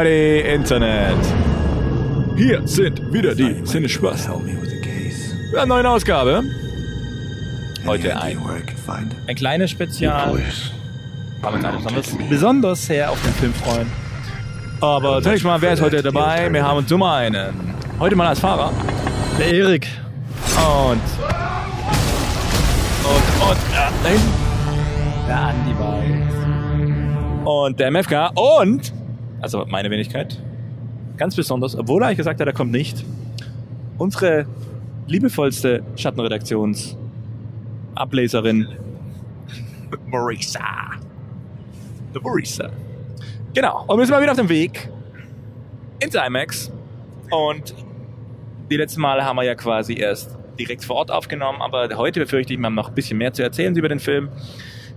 Howdy Internet. Hier sind wieder die Sinnespaß. Eine neue Ausgabe. Heute ein, ein kleines Spezial. Uns alle besonders, besonders sehr auf den Film freuen. Aber zunächst mal, wer ist heute dabei? Wir haben zum einen heute mal als Fahrer Der Erik. und und und ja, da hinten der Andi Weiß und der MFK und also meine Wenigkeit ganz besonders, obwohl er eigentlich gesagt hat, er kommt nicht, unsere liebevollste Schattenredaktions Ableserin Marisa. The Marisa. Genau. Und wir sind mal wieder auf dem Weg ins IMAX. Und die letzten Male haben wir ja quasi erst direkt vor Ort aufgenommen, aber heute befürchte ich, wir haben noch ein bisschen mehr zu erzählen über den Film.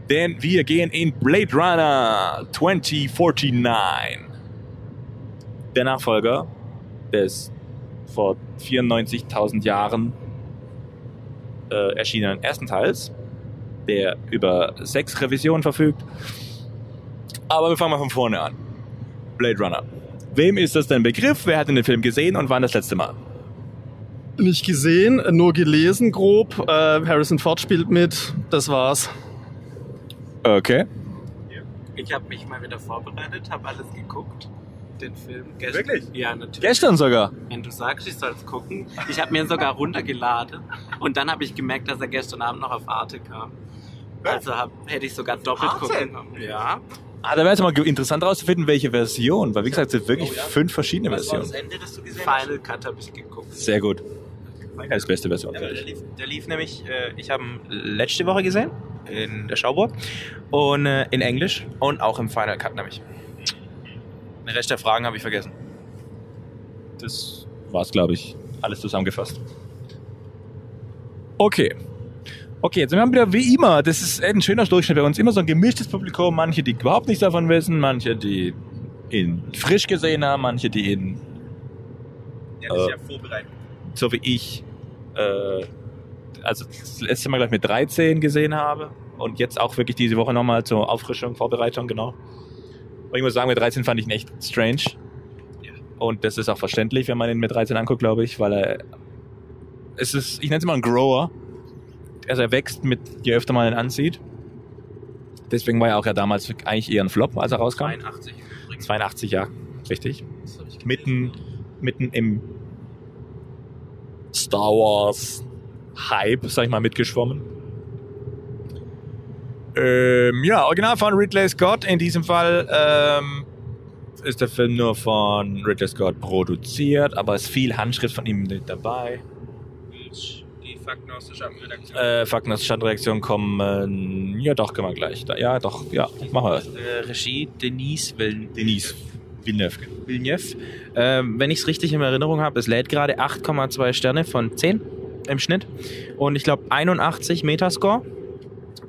Denn wir gehen in Blade Runner 2049. Der Nachfolger des vor 94.000 Jahren äh, erschienenen ersten Teils, der über sechs Revisionen verfügt. Aber wir fangen mal von vorne an. Blade Runner. Wem ist das denn Begriff? Wer hat den Film gesehen und wann das letzte Mal? Nicht gesehen, nur gelesen grob. Äh, Harrison Ford spielt mit. Das war's. Okay. Ich habe mich mal wieder vorbereitet, habe alles geguckt. Den Film. Gest Wirklich? Ja, natürlich. Gestern sogar. Wenn du sagst, ich soll es gucken. Ich habe mir ihn sogar runtergeladen und dann habe ich gemerkt, dass er gestern Abend noch auf Arte kam. Also hab, hätte ich sogar doppelt gucken können. Ja. Ah, da wäre es mal interessant herauszufinden, welche Version. Weil wie gesagt, es sind wirklich fünf verschiedene Was war das Versionen. Ende, das du gesehen hast? Final Cut habe ich geguckt. Sehr gut. Ja, das beste Version. Ja, der, lief, der lief nämlich, äh, ich habe ihn letzte Woche gesehen, in der Schauburg, und äh, in Englisch und auch im Final Cut nämlich. Den Rest der Fragen habe ich vergessen. Das war's, glaube ich. Alles zusammengefasst. Okay. Okay, jetzt haben wir wieder wie immer, das ist ein schöner Durchschnitt bei uns, immer so ein gemischtes Publikum, manche, die überhaupt nichts davon wissen, manche, die ihn frisch gesehen haben, manche, die ihn, Ja, das ist ja vorbereitet. so wie ich, äh, also das letzte Mal gleich mit 13 gesehen habe und jetzt auch wirklich diese Woche nochmal zur Auffrischung, Vorbereitung, genau. Und ich muss sagen, mit 13 fand ich ihn echt strange. Und das ist auch verständlich, wenn man ihn mit 13 anguckt, glaube ich, weil er, es ist, ich nenne es mal ein Grower. Also er wächst mit, je öfter man ihn ansieht. Deswegen war er auch ja damals eigentlich eher ein Flop, als er rauskam. 82 übrigens. 82, ja, richtig. Mitten, mitten im Star Wars Hype, sag ich mal, mitgeschwommen. Ähm, ja, Original von Ridley Scott. In diesem Fall ähm, ist der Film nur von Ridley Scott produziert, aber es ist viel Handschrift von ihm mit dabei. Die Fakten aus der Schattenredaktion. Äh, Fakten aus der Stadtreaktion kommen. Ja, doch, können wir gleich. Ja, doch, ja, machen wir das. Äh, Regie Denise Villeneuve. Denise Villeneuve. Villeneuve. Ähm, wenn ich es richtig in Erinnerung habe, es lädt gerade 8,2 Sterne von 10 im Schnitt. Und ich glaube 81 Metascore.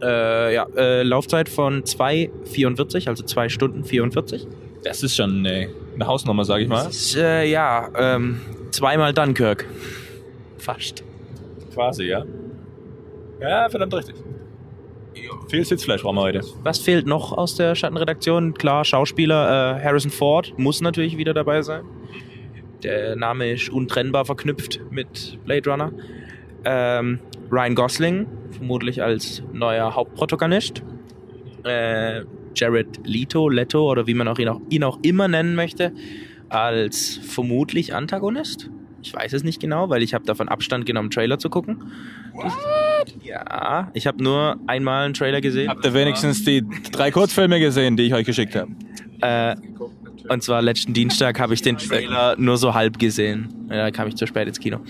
Äh, ja, äh, Laufzeit von 2,44, also 2 Stunden 44. Das ist schon eine, eine Hausnummer, sag ich mal. Das ist, äh, ja, ähm, zweimal Dunkirk. Fast. Quasi, ja. Ja, verdammt richtig. Viel Sitzfleisch brauchen wir heute. Was fehlt noch aus der Schattenredaktion? Klar, Schauspieler äh, Harrison Ford muss natürlich wieder dabei sein. Der Name ist untrennbar verknüpft mit Blade Runner. Ähm, Ryan Gosling, vermutlich als neuer Hauptprotagonist. Äh, Jared Leto, Leto oder wie man auch ihn, auch ihn auch immer nennen möchte, als vermutlich Antagonist. Ich weiß es nicht genau, weil ich habe davon Abstand genommen, Trailer zu gucken. Ja, ich habe nur einmal einen Trailer gesehen. Habt ihr wenigstens die drei Kurzfilme gesehen, die ich euch geschickt habe? Äh, und zwar letzten Dienstag habe ich den Trailer nur so halb gesehen. Da kam ich zu spät ins Kino.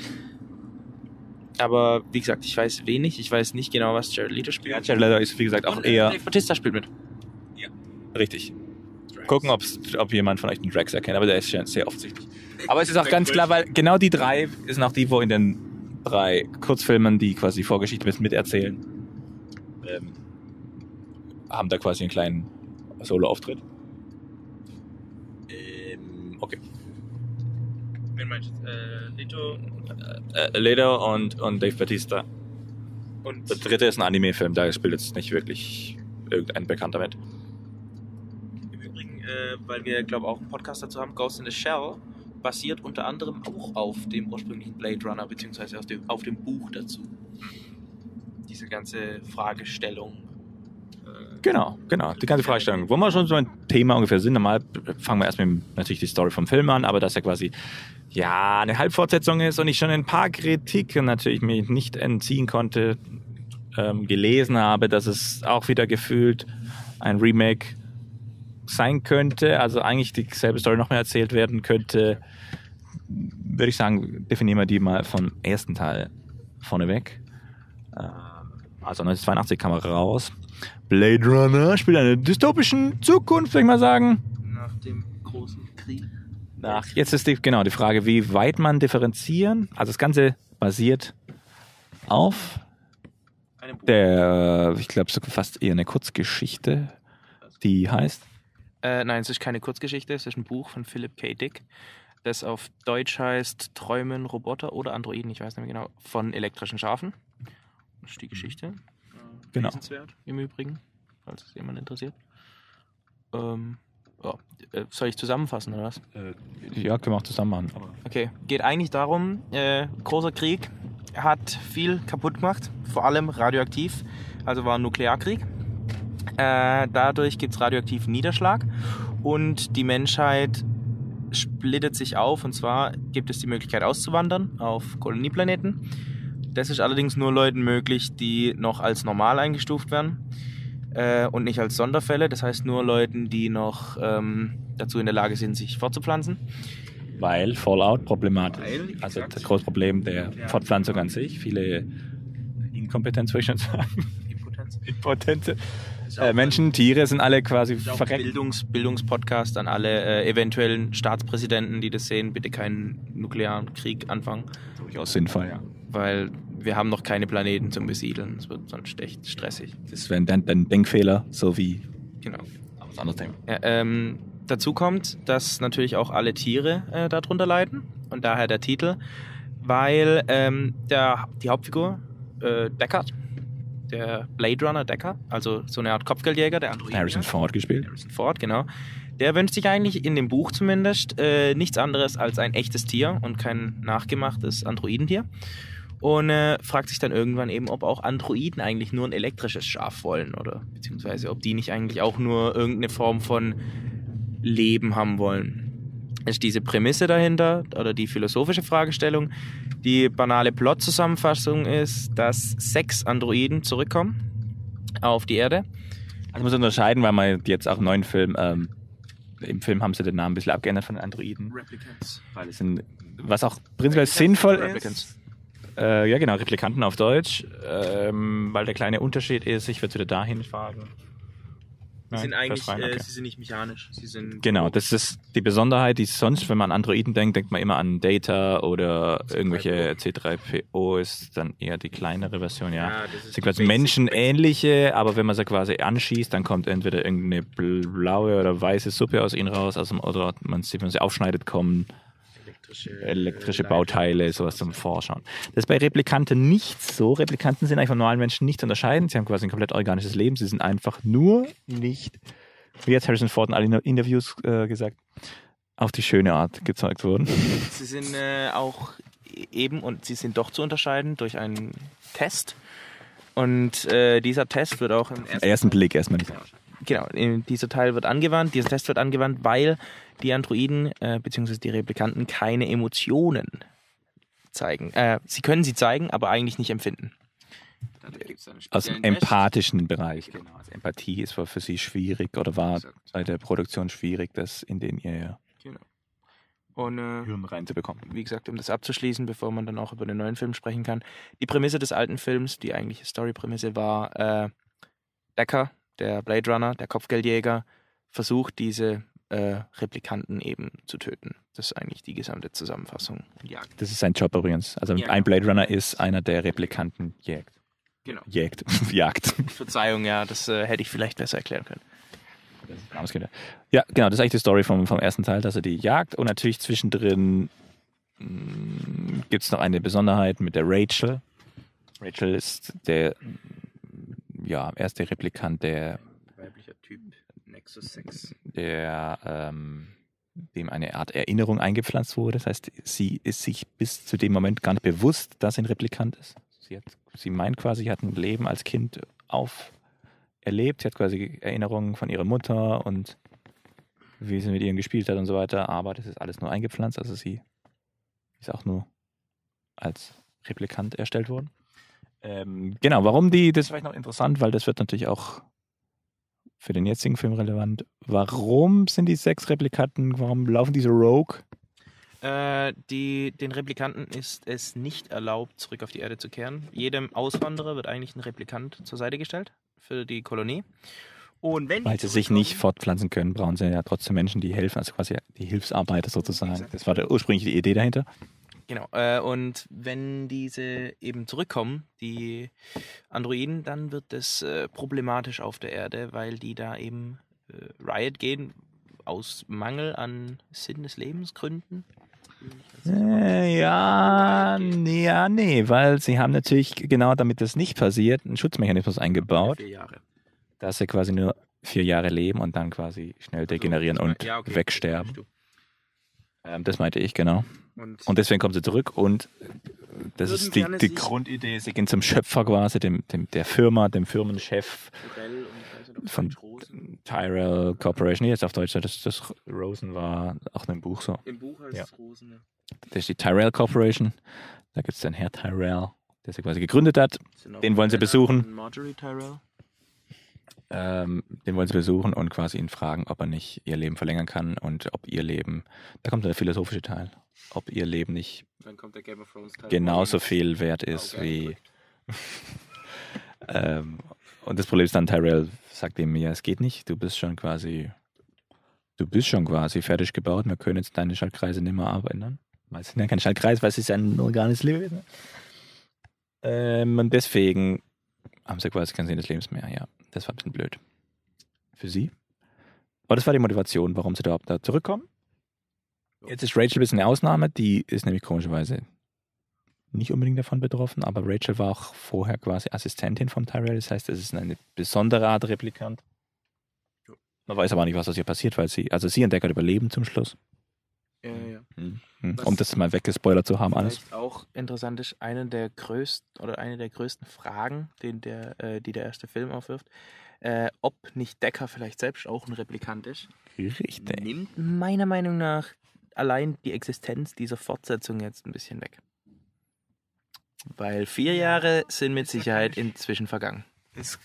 Aber wie gesagt, ich weiß wenig. Ich weiß nicht genau, was Jared Leto spielt. Ja, Jared Leto ist, wie gesagt, auch Und, äh, eher Dave Bautista spielt mit. richtig. Gucken, ob's, ob jemand von euch den Drax erkennt, aber der ist schon sehr offensichtlich. Aber es ist auch ganz klar, weil genau die drei sind auch die, wo in den drei Kurzfilmen, die quasi Vorgeschichte mit miterzählen, ähm, haben da quasi einen kleinen Solo-Auftritt. Ähm, okay. Wen meinst du? Äh, Leto Äh, Leto und, und Dave Batista. und Der dritte ist ein Anime-Film, da spielt jetzt nicht wirklich irgendein Bekannter mit. im Übrigen äh, weil wir, glaube ich, auch einen Podcast dazu haben. Ghost in the Shell basiert unter anderem auch auf dem ursprünglichen Blade Runner, beziehungsweise auf dem, auf dem Buch dazu. Diese ganze Fragestellung. Genau, genau. Die ganze Fragestellung. Wo wir schon so ein Thema ungefähr sind, normal fangen wir erst mit natürlich die Story vom Film an, aber dass er quasi ja eine Halbfortsetzung ist und ich schon ein paar Kritiken natürlich mich nicht entziehen konnte, ähm, gelesen habe, dass es auch wieder gefühlt ein Remake sein könnte, also eigentlich dieselbe Story noch mehr erzählt werden könnte, würde ich sagen, definieren wir die mal vom ersten Teil vorneweg. Ähm, Also 1982 kam er raus. Blade Runner spielt eine dystopischen Zukunft, würde ich mal sagen. nach dem großen Krieg. Nach, jetzt ist die, genau die Frage, wie weit man differenzieren. Also das Ganze basiert auf der, ich glaube, so fast eher eine Kurzgeschichte, die heißt. Äh, nein, es ist keine Kurzgeschichte, es ist ein Buch von Philip K. Dick, das auf Deutsch heißt Träumen, Roboter oder Androiden, ich weiß nicht mehr genau, von elektrischen Schafen. Das ist die Geschichte. Äh, Genau. Lesenswert im Übrigen, falls es jemand interessiert. Ähm, ja. Äh, Soll ich zusammenfassen oder was? Ja, können wir auch zusammen machen. Okay, geht eigentlich darum, äh, großer Krieg hat viel kaputt gemacht, vor allem radioaktiv, also war ein Nuklearkrieg. Äh, dadurch gibt es radioaktiven Niederschlag und die Menschheit splittet sich auf und zwar gibt es die Möglichkeit auszuwandern auf Kolonieplaneten. Das ist allerdings nur Leuten möglich, die noch als normal eingestuft werden äh, und nicht als Sonderfälle. Das heißt nur Leuten, die noch ähm, dazu in der Lage sind, sich fortzupflanzen. Weil Fallout problematisch. Weil, wie also das große Problem der Ja. Fortpflanzung an sich. Viele Inkompetenz, würde ich schon sagen. Impotenz. Impotente äh, Menschen, Tiere sind alle quasi verreckt. Bildungs Bildungspodcast an alle äh, eventuellen Staatspräsidenten, die das sehen, bitte keinen nuklearen Krieg anfangen, Durchaus sinnvoll, ja. weil wir haben noch keine Planeten zum Besiedeln. Es wird sonst echt stressig. Das wäre dann ein Denkfehler, so wie Genau. aber das andere Thema. Ja, ähm, dazu kommt, dass natürlich auch alle Tiere äh, darunter leiden und daher der Titel, weil ähm, der, die Hauptfigur, äh, Deckard, der Blade Runner Deckard, also so eine Art Kopfgeldjäger, der Androiden. Harrison Ford gespielt. Harrison Ford, genau. Der wünscht sich eigentlich in dem Buch zumindest äh, nichts anderes als ein echtes Tier und kein nachgemachtes Androidentier. Und äh, fragt sich dann irgendwann eben, ob auch Androiden eigentlich nur ein elektrisches Schaf wollen oder beziehungsweise ob die nicht eigentlich auch nur irgendeine Form von Leben haben wollen. Ist diese Prämisse dahinter oder die philosophische Fragestellung. Die banale Plot-Zusammenfassung ist, dass sechs Androiden zurückkommen auf die Erde. Also muss unterscheiden, weil man jetzt auch einen neuen Film, ähm, im Film haben sie den Namen ein bisschen abgeändert von den Androiden. Replicants. Weil es sind, was auch prinzipiell sinnvoll ist. Äh, ja, genau, Replikanten auf Deutsch. Ähm, weil der kleine Unterschied ist, ich würde wieder dahin fragen. Sie sind Nein, eigentlich, äh, okay. sie sind nicht mechanisch. Sie sind Genau, das ist die Besonderheit, die sonst, wenn man an Androiden denkt, denkt man immer an Data oder irgendwelche C3PO ist dann eher die kleinere Version, ja. Ja, das ist quasi menschenähnliche, aber wenn man sie quasi anschießt, dann kommt entweder irgendeine blaue oder weiße Suppe aus ihnen raus, also, oder man sieht, wenn man sie aufschneidet, kommen elektrische, äh, Bauteile, sowas zum Vorschauen. Das ist bei Replikanten nicht so. Replikanten sind eigentlich von normalen Menschen nicht zu unterscheiden. Sie haben quasi ein komplett organisches Leben. Sie sind einfach nur nicht, wie jetzt Harrison Ford in allen Interviews äh, gesagt, auf die schöne Art gezeugt worden. Sie sind äh, auch eben und sie sind doch zu unterscheiden durch einen Test. Und äh, dieser Test wird auch im ersten, Ersten Blick erstmal nicht. genau, dieser Teil wird angewandt, dieser Test wird angewandt, weil die Androiden äh, bzw. die Replikanten keine Emotionen zeigen. Äh, sie können sie zeigen, aber eigentlich nicht empfinden. Aus dem empathischen Bereich. Genau. Also Empathie ist für sie schwierig oder war Exakt. bei der Produktion schwierig, das in den ihr Genau. Und äh, Hirn reinzubekommen. wie gesagt, um das abzuschließen, bevor man dann auch über den neuen Film sprechen kann. Die Prämisse des alten Films, die eigentliche Story-Prämisse war, äh, Decker, der Blade Runner, der Kopfgeldjäger, versucht diese äh, Replikanten eben zu töten. Das ist eigentlich die gesamte Zusammenfassung. Jagd. Das ist sein Job übrigens. Also Ja, ein genau. Blade Runner ist einer, der Replikanten jägt. Genau. Jägt. Jagt. Verzeihung, ja, das äh, hätte ich vielleicht besser erklären können. Ja, genau, das ist eigentlich die Story vom, vom ersten Teil, dass er die jagt. Und natürlich zwischendrin gibt es noch eine Besonderheit mit der Rachel. Rachel ist der mm, ja, erste Replikant, der Weiblicher Typ, Nexus 6. der ähm, dem eine Art Erinnerung eingepflanzt wurde. Das heißt, sie ist sich bis zu dem Moment gar nicht bewusst, dass sie ein Replikant ist. Sie, hat, sie meint quasi, sie hat ein Leben als Kind auf erlebt. Sie hat quasi Erinnerungen von ihrer Mutter und wie sie mit ihr gespielt hat und so weiter. Aber das ist alles nur eingepflanzt. Also sie ist auch nur als Replikant erstellt worden. Ähm, genau, warum die, das ist vielleicht noch interessant, weil das wird natürlich auch für den jetzigen Film relevant. Warum sind die sechs Replikanten, warum laufen diese Rogue? Äh, die, den Replikanten ist es nicht erlaubt, zurück auf die Erde zu kehren. Jedem Auswanderer wird eigentlich ein Replikant zur Seite gestellt für die Kolonie. Und wenn die Weil sie sich nicht fortpflanzen können, brauchen sie ja trotzdem Menschen, die helfen, also quasi die Hilfsarbeiter sozusagen. Exakt. Das war der ursprüngliche Idee dahinter. Genau. Äh, und wenn diese eben zurückkommen, die Androiden, dann wird es äh, problematisch auf der Erde, weil die da eben äh, Riot gehen aus Mangel an Sinn des Lebens Gründen. Ja, nee, ja, nee, weil sie haben natürlich genau damit das nicht passiert, einen Schutzmechanismus eingebaut, Jahre. dass sie quasi nur vier Jahre leben und dann quasi schnell degenerieren und Ja, okay. wegsterben. Ähm, das meinte ich, genau. Und, Und deswegen kommen sie zurück und äh, das ist die, die Grundidee. Sie gehen zum Schöpfer quasi, dem, dem, der Firma, dem Firmenchef von. Tyrell Corporation. Jetzt auf Deutsch, das, das Rosen war auch in einem Buch so. Im Buch heißt Ja. es Rosen. Ja. Das ist die Tyrell Corporation. Da gibt es den Herr Tyrell, der sie quasi gegründet hat. Den wollen sie besuchen. Marjorie Tyrell. Ähm, den wollen sie besuchen und quasi ihn fragen, ob er nicht ihr Leben verlängern kann und ob ihr Leben, da kommt der philosophische Teil, ob ihr Leben nicht genauso viel wert ist wie. ähm, und das Problem ist dann, Tyrell sagt ihm, ja, es geht nicht, du bist schon quasi, du bist schon quasi fertig gebaut, wir können jetzt deine Schaltkreise nicht mehr arbeiten. Weil es sind ja keine Schaltkreise, weil es ist ja ein organisches Lebewesen. Ähm, und deswegen haben sie quasi keinen Sinn des Lebens mehr, ja. Das war ein bisschen blöd. Für sie. Aber das war die Motivation, warum sie da überhaupt da zurückkommen. Jetzt ist Rachel ein bisschen eine Ausnahme, die ist nämlich komischerweise nicht unbedingt davon betroffen, aber Rachel war auch vorher quasi Assistentin von Tyrell. Das heißt, es ist eine besondere Art Replikant. Man weiß aber nicht, was aus ihr passiert, weil sie, also sie und Deckard überleben zum Schluss. Ja, ja. Mhm. Um Was- das mal weggespoilert zu haben, alles. Vielleicht auch interessant ist, eine der größten oder eine der größten Fragen, den der, äh, die der erste Film aufwirft, äh, ob nicht Decker vielleicht selbst auch ein Replikant ist, Richtig. nimmt meiner Meinung nach allein die Existenz dieser Fortsetzung jetzt ein bisschen weg. Weil vier Jahre sind mit Sicherheit inzwischen vergangen. Ist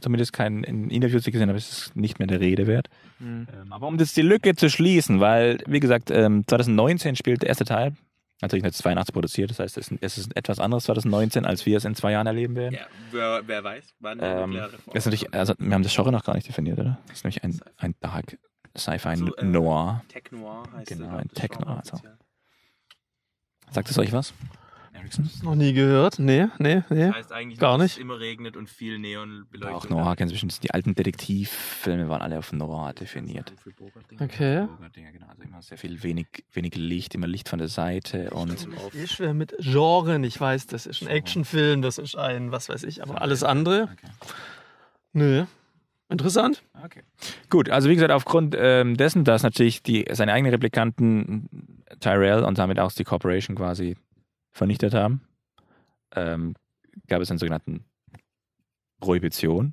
zumindest kein in Interviews gesehen habe, ist es nicht mehr der Rede wert. Hm. Ähm, aber um das die Lücke zu schließen, weil, wie gesagt, ähm, 2019 spielt der erste Teil, natürlich nicht 82 produziert, das heißt, es ist, es ist etwas anderes 2019, als wir es in zwei Jahren erleben werden. Ja, wer, wer weiß, wann Ähm, ist natürlich, also wir haben das Genre noch gar nicht definiert, oder? Das ist nämlich ein, ein Dark Sci-Fi So, äh, Noir. Tech-Noir heißt Genau, ein das Tech-Noir, Genre so. offiziell. Sagt es euch was? Ericsson? Noch nie gehört. Nee, nee, nee. Das heißt eigentlich, Gar nicht. es immer regnet und viel Neon beleuchtet. Auch Noir, kennst du bestimmt. Die alten Detektivfilme waren alle auf Noir definiert. Okay. Genau. Also immer sehr viel wenig, wenig Licht, immer Licht von der Seite und Ich schwer mit Genren. Ich weiß, das ist ein Actionfilm, das ist ein, was weiß ich, aber alles andere. Nö. Interessant. Okay. Gut, also wie gesagt, aufgrund ähm, dessen, dass natürlich die, seine eigenen Replikanten Tyrell und damit auch die Corporation quasi vernichtet haben, ähm, gab es einen sogenannten Prohibition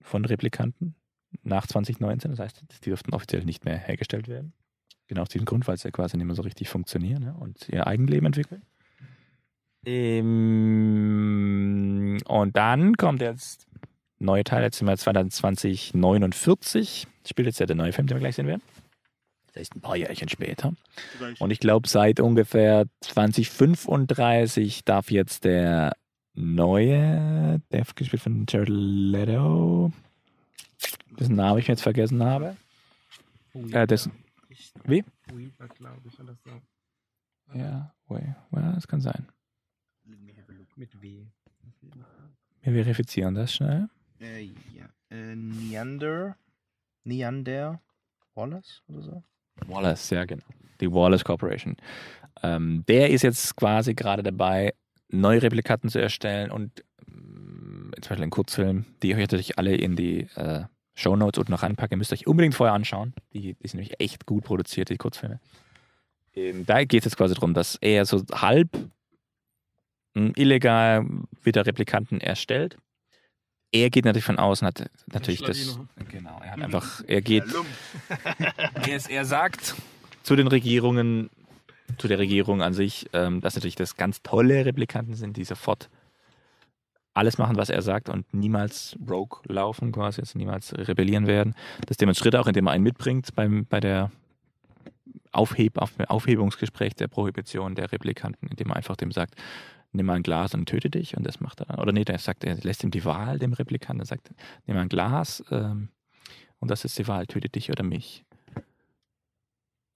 von Replikanten nach 2019. Das heißt, die durften offiziell nicht mehr hergestellt werden. Genau aus diesem Grund, weil sie ja quasi nicht mehr so richtig funktionieren ja, und ihr Eigenleben entwickeln. Ähm, und dann kommt jetzt neue Teil, jetzt sind wir 2049, spielt jetzt ja der neue Film, den wir gleich sehen werden. Das ist ein paar Jährchen später. Und ich glaube, seit ungefähr 2035 darf jetzt der neue, der gespielt von Jared Leto, dessen Namen ich mir jetzt vergessen habe. Äh, dessen, wie? glaube ich, oder so. Ja, wait, well, das kann sein. Mit W. Wir verifizieren das schnell. Äh, ja. Äh, Neander. Neander Wallace oder so? Wallace, ja genau. Die Wallace Corporation. Ähm, der ist jetzt quasi gerade dabei, neue Replikanten zu erstellen und ähm, zum Beispiel einen Kurzfilm, die euch natürlich alle in die äh, Shownotes unten noch reinpacke. Müsst ihr euch unbedingt vorher anschauen. Die, die sind nämlich echt gut produziert, die Kurzfilme. Ähm, da geht es jetzt quasi darum, dass er so halb mh, illegal wieder Replikanten erstellt. Er geht natürlich von außen, hat natürlich das. Genau, er hat einfach, er geht. er, ist- er sagt zu den Regierungen, zu der Regierung an sich, ähm, dass natürlich das ganz tolle Replikanten sind, die sofort alles machen, was er sagt und niemals rogue laufen, quasi, also niemals rebellieren werden. Das demonstriert er auch, indem er einen mitbringt beim, bei der Aufheb, auf, Aufhebungsgespräch der Prohibition der Replikanten, indem er einfach dem sagt, nimm mal ein Glas und töte dich und das macht er dann. Oder nee, der sagt, er lässt ihm die Wahl, dem Replikanten, er sagt, nimm mal ein Glas ähm, und das ist die Wahl, töte dich oder mich.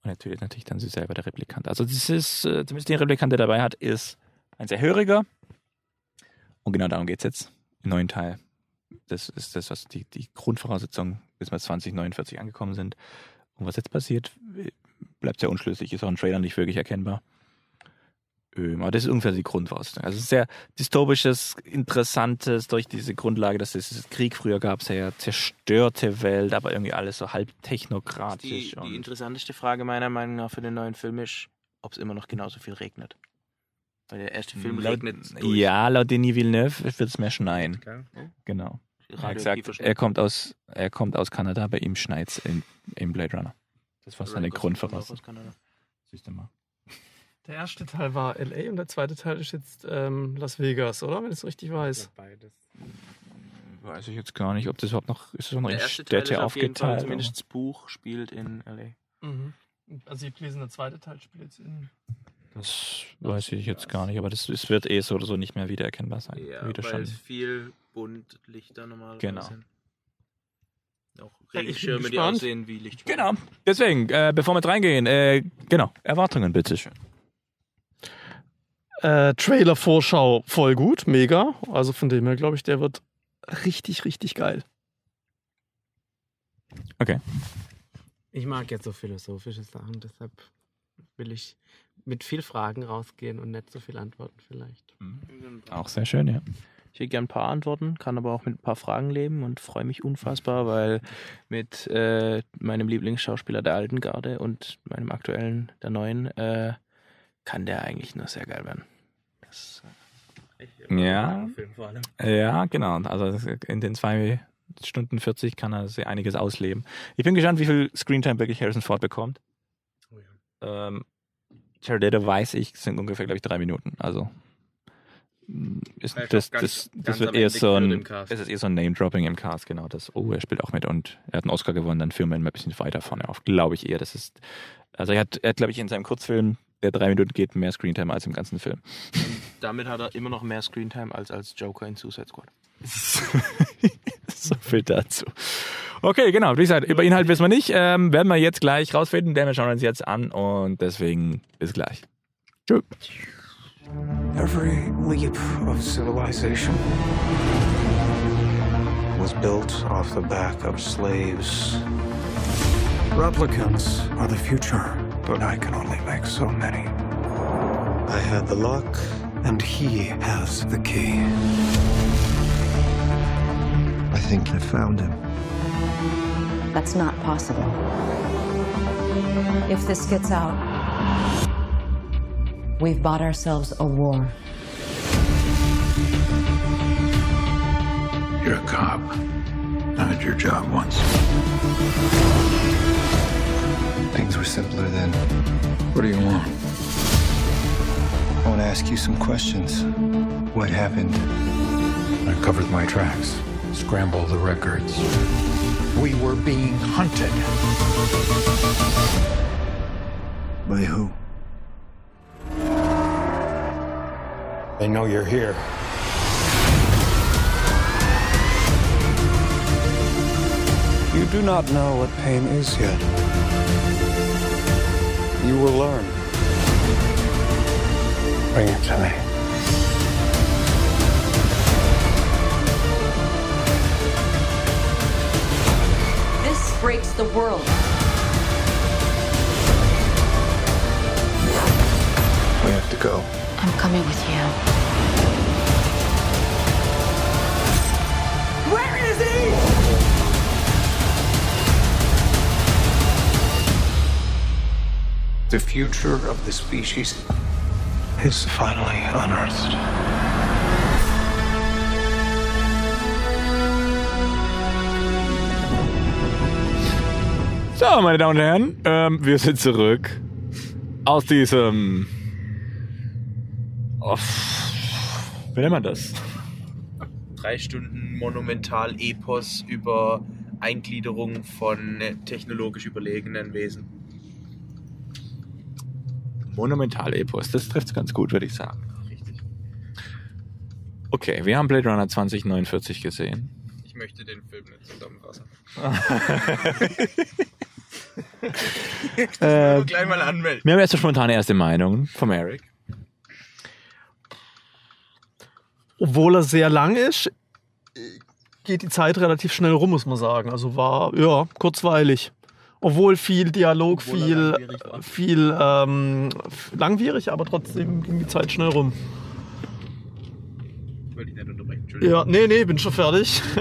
Und er tötet natürlich dann sich selber, der Replikant. Also das ist, äh, zumindest der Replikant, der dabei hat, ist ein sehr höriger. Und genau darum geht es jetzt im neuen Teil. Das ist das, was die, die Grundvoraussetzung, bis wir 2049 angekommen sind. Und was jetzt passiert, bleibt sehr unschlüssig, ist auch im Trailer nicht wirklich erkennbar. Ähm, Aber das ist ungefähr die Grundvoraussetzung. Also sehr dystopisches, interessantes, durch diese Grundlage, dass es Krieg früher gab, sehr zerstörte Welt, aber irgendwie alles so halb technokratisch. Die, und die interessanteste Frage meiner Meinung nach für den neuen Film ist, ob es immer noch genauso viel regnet. Weil der erste Film laut, regnet durch. ja, laut Denis Villeneuve wird es mehr schneien. Gell? Oh, Genau. Er gesagt, er kommt aus, er kommt aus Kanada, bei ihm schneit's in, im Blade Runner. Das war seine Grundvoraussetzung. aus Kanada. Siehst du mal. Der erste Teil war LA und der zweite Teil ist jetzt ähm, Las Vegas, oder? Wenn ich es richtig weiß. Beides. Weiß ich jetzt gar nicht, ob das überhaupt noch, ist das noch Der in erste Teil ist Städte auf jeden Fall, aufgeteilt? zumindest das Buch spielt in L.A. Mhm. Also ich habe gelesen, der zweite Teil spielt jetzt in. Das weiß ich jetzt gar nicht, aber das, es wird eh so oder so nicht mehr wiedererkennbar sein. Ja, weil viel bunt Lichter normalerweise Genau. sind. Auch Ja, Regenschirme, die aussehen wie Lichtschirme. Genau. Deswegen, äh, bevor wir reingehen, äh, genau, Erwartungen bitte schön. Äh, Trailer-Vorschau voll gut, mega. Also von dem her glaube ich, der wird richtig, richtig geil. Ich mag jetzt so philosophische Sachen, deshalb will ich mit viel Fragen rausgehen und nicht so viel Antworten vielleicht. Auch sehr schön, ja. Ich hätte gern ein paar Antworten, kann aber auch mit ein paar Fragen leben und freue mich unfassbar, weil mit äh, meinem Lieblingsschauspieler der alten Garde und meinem aktuellen, der neuen, äh, kann der eigentlich nur sehr geil werden. Das, ich- Ja. Film vor allem. Ja, genau. Also in den zwei Stunden 40 kann er sehr einiges ausleben. Ich bin gespannt, wie viel Screentime wirklich Harrison Ford bekommt. Oh ja. Ähm, Jared Leto weiß ich, sind ungefähr, glaube ich, drei Minuten. Also mh, ist, Ja, das, glaub, ganz- das, das ganz wird eher so ein, es ist eher so ein Name-Dropping im Cast, genau. Das, oh, er spielt auch mit und er hat einen Oscar gewonnen, dann führen wir ihn mal ein bisschen weiter vorne auf. Glaube ich eher. Das ist, also er hat, er hat glaube ich, in seinem Kurzfilm, der drei Minuten geht, mehr Screentime als im ganzen Film. Damit hat er immer noch mehr Screentime als als Joker in Suicide Squad. so viel dazu. Okay, genau. Wie gesagt, über Inhalt wissen wir nicht. Ähm, werden wir jetzt gleich rausfinden, denn wir schauen uns jetzt an und deswegen bis gleich. Tschüss. Every leap of civilization was built off the back of slaves. Replicants are the future, but I can only make so many. I had the lock, and he has the key. I think I found him. That's not possible. If this gets out, we've bought ourselves a war. You're a cop. I had your job once. Things were simpler then. What do you want? I want to ask you some questions. What happened? I covered my tracks, scrambled the records. We were being hunted. By who? They know you're here. You do not know what pain is yet. You will learn. Bring it to me. This breaks the world. We have to go. I'm coming with you. The future of the species is finally unearthed. So, meine Damen und Herren, ähm, wir sind zurück aus diesem. Oh, wie nennt man das? Drei Stunden Monumental-Epos über Eingliederung von technologisch überlegenen Wesen. Monumental-Epos, das trifft ganz gut, würde ich sagen. Richtig. Okay, wir haben Blade Runner 2049 gesehen. Ich möchte den Film nicht zusammenfassen. Äh, Gleich mal anmelden. wir haben jetzt so spontane erste Meinung vom Eric. Obwohl er sehr lang ist, geht die Zeit relativ schnell rum, muss man sagen. Also war, ja, kurzweilig. Obwohl viel Dialog, Obwohl viel, langwierig viel ähm, langwierig, aber trotzdem ging die Zeit schnell rum. Wollte ich nicht unterbrechen, Entschuldigung. Ja, nee, nee, bin schon fertig.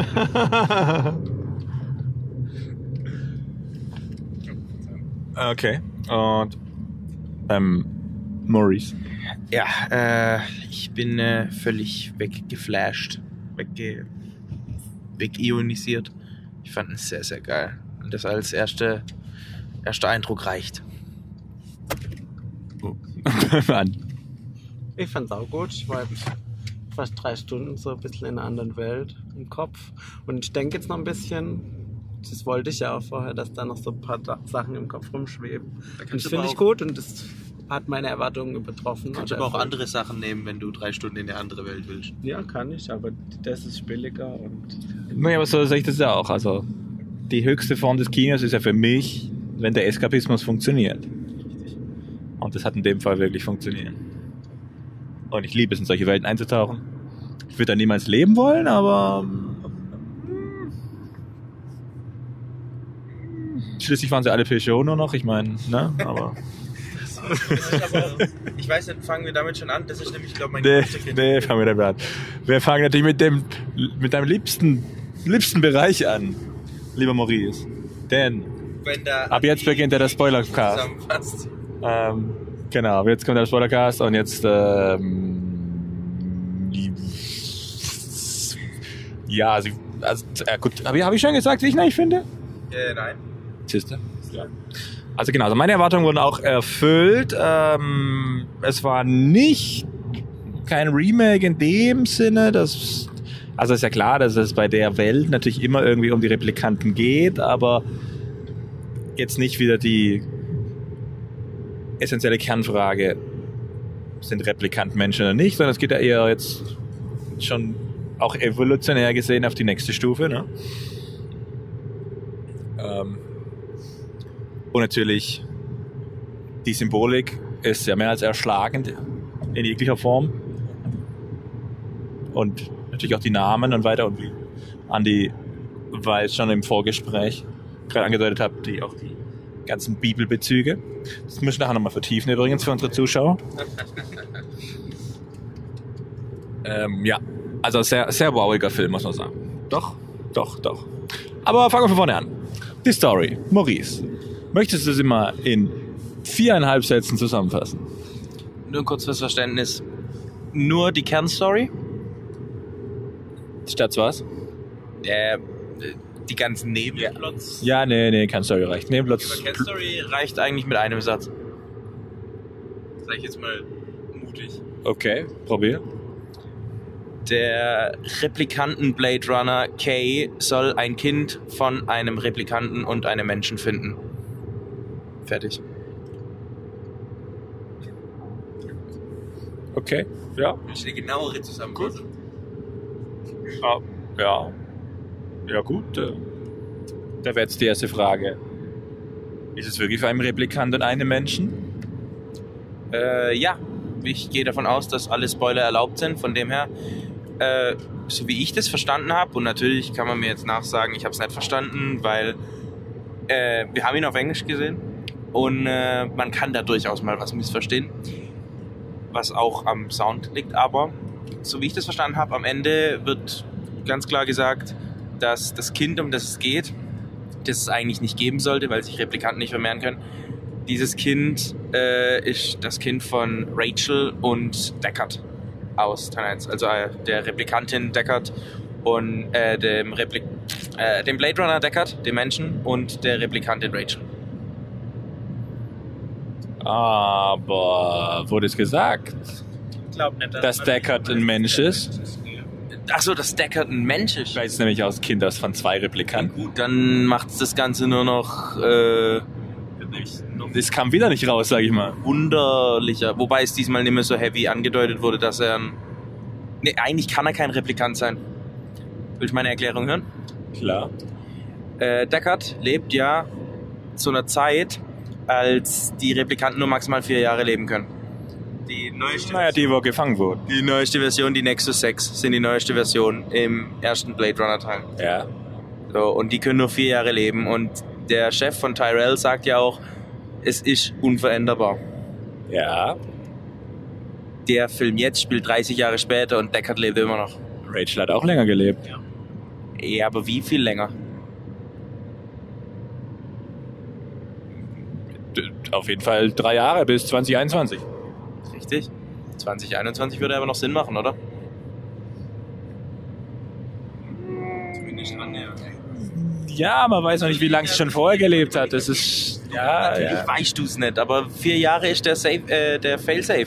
Okay. Und ähm, Maurice. Ja, äh, ich bin äh, völlig weggeflasht, wegge wegionisiert. Ich fand ihn sehr, sehr geil. Das als erste, erster Eindruck reicht. An. Ich fand's auch gut. Ich war jetzt fast drei Stunden so ein bisschen in einer anderen Welt im Kopf. Und ich denke jetzt noch ein bisschen, das wollte ich ja auch vorher, dass da noch so ein paar Sachen im Kopf rumschweben. Und das finde ich gut und das hat meine Erwartungen übertroffen. Kannst oder aber auch andere Sachen nehmen, wenn du drei Stunden in eine andere Welt willst. Ja, kann ich, aber das ist billiger und. Naja, aber so sehe ich das ja auch. Also, die höchste Form des Kinos ist ja für mich, wenn der Eskapismus funktioniert. Und das hat in dem Fall wirklich funktioniert. Und ich liebe es, in solche Welten einzutauchen. Ich würde da niemals leben wollen, aber. mm, Schließlich waren sie alle Peugeot nur noch, ich meine, ne? Aber. ich weiß nicht, fangen wir damit schon an? Das ist nämlich, glaube ich, mein Nee, nee, fangen wir damit an. Wir fangen natürlich mit dem, mit deinem liebsten, liebsten Bereich an, lieber Maurice. Denn, Ab jetzt beginnt ja der Spoilercast. ähm, genau, jetzt kommt der Spoilercast und jetzt, ähm, ja, sie, also, ja gut, habe ich, hab ich schon gesagt, wie ich eigentlich finde? Äh, nein. Siehste? Ja. Also genau, also meine Erwartungen wurden auch erfüllt. Ähm, es war nicht kein Remake in dem Sinne, dass also ist ja klar, dass es bei der Welt natürlich immer irgendwie um die Replikanten geht, aber jetzt nicht wieder die essentielle Kernfrage, sind Replikanten Menschen oder nicht, sondern es geht ja eher jetzt schon auch evolutionär gesehen auf die nächste Stufe. Ne? Ähm, und natürlich die Symbolik ist ja mehr als erschlagend in jeglicher Form. Und natürlich auch die Namen und weiter. Und wie Andi weiß schon im Vorgespräch gerade angedeutet hat, die auch die ganzen Bibelbezüge. Das müssen wir nachher nochmal vertiefen übrigens für unsere Zuschauer. ähm, ja, also sehr, sehr wowiger Film, muss man sagen. Doch, doch, doch. Aber fangen wir von vorne an. Die Story. Maurice, möchtest du sie mal in viereinhalb Sätzen zusammenfassen? Nur kurz fürs Verständnis. Nur die Kernstory. Statt was? Äh, die ganzen Nebenplots. Ja, nee, nee, keine Story reicht. Nee, Aber Platz. Kernstory reicht eigentlich mit einem Satz. Sag ich jetzt mal mutig. Okay, probier. Der Replikanten Blade Runner K soll ein Kind von einem Replikanten und einem Menschen finden. Fertig. Okay, ja. Du eine genauere Zusammenfassung? Ah, ja. Ja, gut. äh, Da wäre jetzt die erste Frage. Ist es wirklich für einen Replikant und einen Menschen? Äh, ja, ich gehe davon aus, dass alle Spoiler erlaubt sind. Von dem her, äh, so wie ich das verstanden habe, und natürlich kann man mir jetzt nachsagen, ich habe es nicht verstanden, weil äh, wir haben ihn auf Englisch gesehen und äh, man kann da durchaus mal was missverstehen, was auch am Sound liegt. Aber so wie ich das verstanden habe, am Ende wird ganz klar gesagt, dass das Kind, um das es geht, das es eigentlich nicht geben sollte, weil sich Replikanten nicht vermehren können, Dieses Kind äh, ist das Kind von Rachel und Deckard aus Teil 1. Also äh, der Replikantin Deckard und äh, dem, Replik äh, dem Blade Runner Deckard, dem Menschen, und der Replikantin Rachel. Aber wurde es gesagt, glaube nicht, dass Deckard ein Mensch ist? Achso, dass Deckard ein Mensch ist. Ist es nämlich aus Kind aus von zwei Replikanten. Gut, dann macht das Ganze nur noch äh, Das kam wieder nicht raus, sag ich mal. wunderlicher. Wobei es diesmal nicht mehr so heavy angedeutet wurde, dass er ein. Nee, eigentlich kann er kein Replikant sein. Willst du meine Erklärung hören? Klar. Äh, Deckard lebt ja zu einer Zeit, als die Replikanten nur maximal vier Jahre leben können. Die neueste, Naja, die, wo gefangen wurden. die neueste Version, die Nexus 6, sind die neueste Version im ersten Blade Runner Teil. Ja. So, und die können nur vier Jahre leben. Und der Chef von Tyrell sagt ja auch, es ist unveränderbar. Ja. Der Film jetzt spielt 30 Jahre später und Deckard lebt immer noch. Rachel hat auch länger gelebt. Ja, aber wie viel länger? Auf jeden Fall drei Jahre bis 2021. Richtig? 2021 würde aber noch Sinn machen, oder? Zumindest annähernd. Ja, man weiß noch nicht, wie lange sie schon vorher gelebt hat. Das ist. Ja, Natürlich ja. weißt du es nicht, aber vier Jahre ist der, Safe, äh, der Failsafe.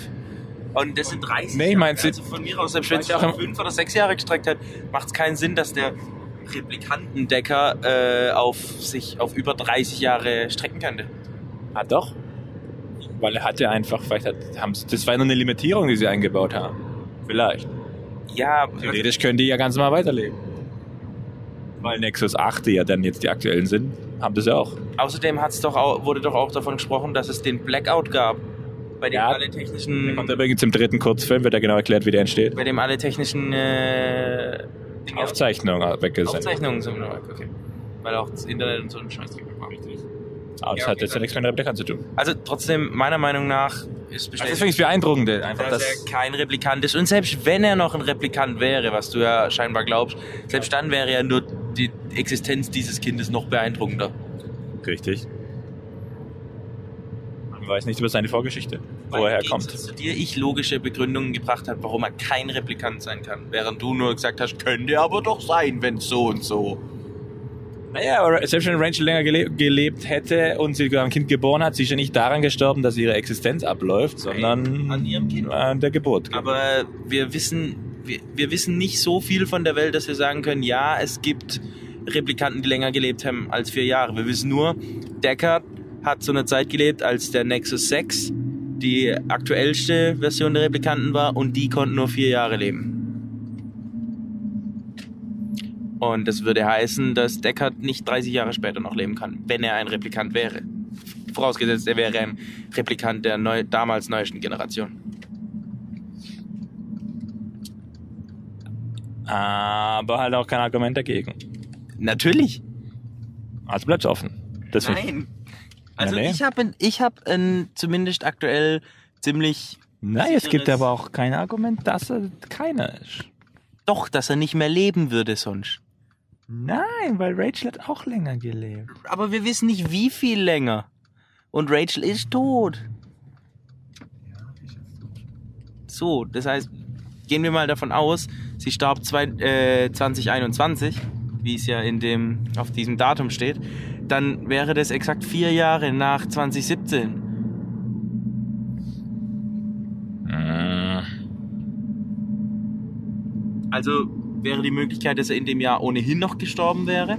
Und das sind 30 Nee, ich Jahre. Also von mir aus, selbst wenn es auch fünf oder sechs Jahre gestreckt hat, macht es keinen Sinn, dass der Replikantendecker äh, auf sich auf über 30 Jahre strecken könnte. Ah, doch. Weil er hatte einfach, vielleicht hat, haben sie, das war nur eine Limitierung, die sie eingebaut haben. Vielleicht. Ja, Theoretisch können die ja ganz normal weiterleben. Weil Nexus 8, die ja dann jetzt die aktuellen sind, haben das ja auch. außerdem hat's doch auch, wurde doch auch davon gesprochen, dass es den Blackout gab, bei dem Ja, alle technischen, Und übrigens im dritten Kurzfilm wird ja genau erklärt, wie der entsteht. bei dem alle technischen äh, Dinge- Aufzeichnung weg sind. Aufzeichnungen sind weg, okay. Weil auch das Internet und so ein Scheiß drin war. Aber das Ja, hat okay, jetzt ja nichts mit dem Replikant zu tun. Also trotzdem, meiner Meinung nach ist Also bestätigt, deswegen ist es beeindruckend, einfach dass das. er kein Replikant ist. Und selbst wenn er noch ein Replikant wäre, was du ja scheinbar glaubst, selbst dann wäre ja nur die Existenz dieses Kindes noch beeindruckender. Richtig. Man weiß nichts über seine Vorgeschichte, wo er Weil herkommt. Zu dir ich logische Begründungen gebracht habe, warum er kein Replikant sein kann. Während du nur gesagt hast, könnte aber doch sein, wenn so und so. Naja, aber selbst wenn Rachel länger gele gelebt hätte und sie ein Kind geboren hat, sie ist ja nicht daran gestorben, dass ihre Existenz abläuft, sondern an ihrem Kind. an der Geburt. Aber wir wissen, wir, wir wissen nicht so viel von der Welt, dass wir sagen können, ja, es gibt Replikanten, die länger gelebt haben als vier Jahre. Wir wissen nur, Deckard hat zu einer Zeit gelebt, als der Nexus 6 die aktuellste Version der Replikanten war und die konnten nur vier Jahre leben. Und das würde heißen, dass Deckard nicht 30 Jahre später noch leben kann, wenn er ein Replikant wäre. Vorausgesetzt, er wäre ein Replikant der neu, damals neuesten Generation. Aber halt auch kein Argument dagegen. Natürlich. Also bleibt's offen. Das find ich- Nein. Also nee. ich habe ich hab ein zumindest aktuell ziemlich Nein, es gibt aber auch kein Argument, dass er keiner ist. doch, dass er nicht mehr leben würde sonst. Nein, weil Rachel hat auch länger gelebt. Aber wir wissen nicht, wie viel länger. Und Rachel ist tot. So, das heißt, gehen wir mal davon aus, sie starb zwei, äh, 2021, wie es ja in dem, auf diesem Datum steht, dann wäre das exakt vier Jahre nach 2017. Äh, Also wäre die Möglichkeit, dass er in dem Jahr ohnehin noch gestorben wäre?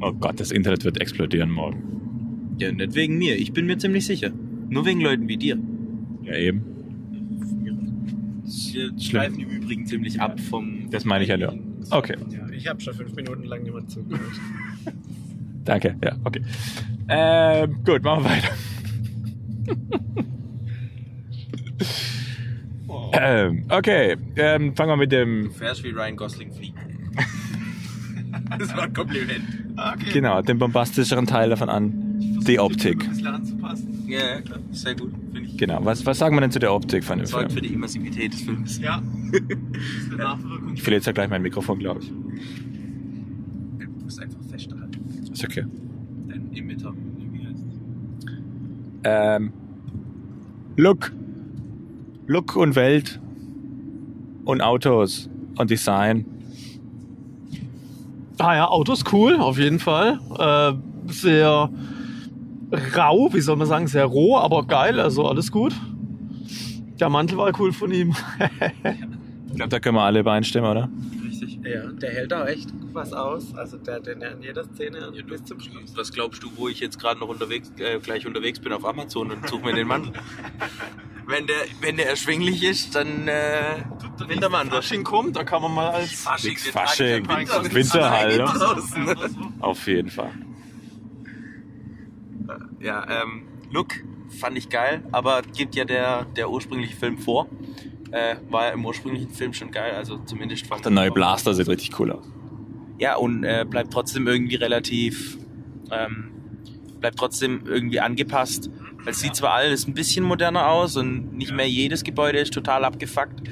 Oh Gott, das Internet wird explodieren morgen. Ja, nicht wegen mir, ich bin mir ziemlich sicher. Nur wegen Leuten wie dir. Ja, eben. Wir schleifen im Übrigen ziemlich ab vom. Das meine ich ja nur. Okay, Ja, ich habe schon fünf Minuten lang niemand zugehört. danke. Ja, okay. Ähm, gut, machen wir weiter. ähm, okay, ähm, fangen wir mit dem, Du fährst wie Ryan Gosling fliegt. das war ein Kompliment. Okay. genau, dem bombastischeren Teil davon an. Die Optik. Ein bisschen anzupassen. Ja, ja, klar. Sehr gut, finde ich. Genau, was, was sagen wir denn zu der Optik von dem Sorgt für Film? die Immersivität des Films. Ja. Das ist eine Nachwirkung. Ich verliere jetzt ja gleich mein Mikrofon, glaube ich. Du musst einfach festhalten. Ist okay. Dein Emitter. Wie heißt Ähm, Look. Look und Welt und Autos und Design. Ah ja, Autos cool, auf jeden Fall. Äh, sehr rau, wie soll man sagen, sehr roh, aber geil, also alles gut. Der Mantel war cool von ihm. Ich glaube, da können wir alle übereinstimmen, oder? Richtig. Ja, der hält auch echt was aus. Also der hat den ja in jeder Szene bis zum Schluss. Was glaubst du, wo ich jetzt gerade noch unterwegs, äh, gleich unterwegs bin auf Amazon und suche mir den Mantel? wenn, der, wenn der erschwinglich ist, dann äh, Wintermantel. Fasching kommt, da kann man mal als Fasching, Nix Fasching, Winter. Winterhall, ne? Draußen. Auf jeden Fall. Ja, ähm, Look fand ich geil, aber gibt ja der, der ursprüngliche Film vor. Äh, war ja im ursprünglichen Film schon geil, also zumindest vom Der neue Blaster sieht richtig cool aus. Ja, und äh, bleibt trotzdem irgendwie relativ, ähm, bleibt trotzdem irgendwie angepasst. Es sieht zwar alles ein bisschen moderner aus und nicht mehr jedes Gebäude ist total abgefuckt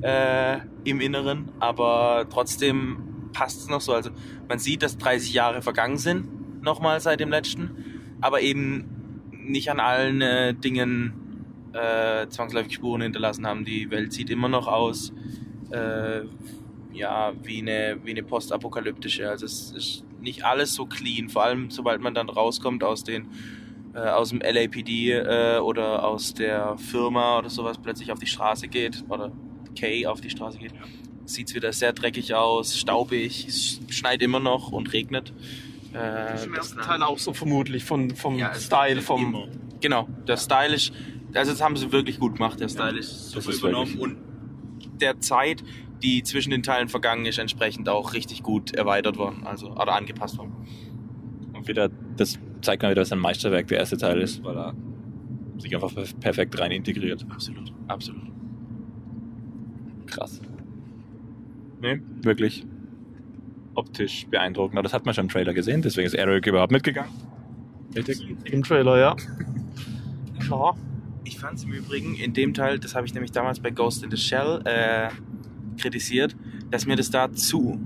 äh, im Inneren, aber trotzdem passt es noch so. Also man sieht, dass 30 Jahre vergangen sind, nochmal seit dem letzten, aber eben nicht an allen äh, Dingen äh, zwangsläufig Spuren hinterlassen haben. Die Welt sieht immer noch aus äh, ja, wie eine, wie eine postapokalyptische. Also es ist nicht alles so clean, vor allem sobald man dann rauskommt aus den äh, aus dem LAPD äh, oder aus der Firma oder sowas plötzlich auf die Straße geht oder Kay auf die Straße geht, sieht es wieder sehr dreckig aus, staubig, es schneit immer noch und regnet. Äh, im das- ersten Teil auch so vermutlich von, vom ja, Style, vom Immer. Genau, der Style ist, also das haben sie wirklich gut gemacht, der Style ist das super ist übernommen und der Zeit, die zwischen den Teilen vergangen ist, entsprechend auch richtig gut erweitert worden, also oder angepasst worden. Und wieder, das zeigt mal wieder, dass ein Meisterwerk der erste Teil ist, weil er sich einfach perf- perfekt rein integriert. Absolut, absolut. Krass. Nee, wirklich optisch beeindruckend. Aber das hat man schon im Trailer gesehen, deswegen ist Eric überhaupt mitgegangen. Richtig? im Trailer, ja. Klar. Ich fand es im Übrigen in dem Teil, das habe ich nämlich damals bei Ghost in the Shell äh, kritisiert, dass mir das da zu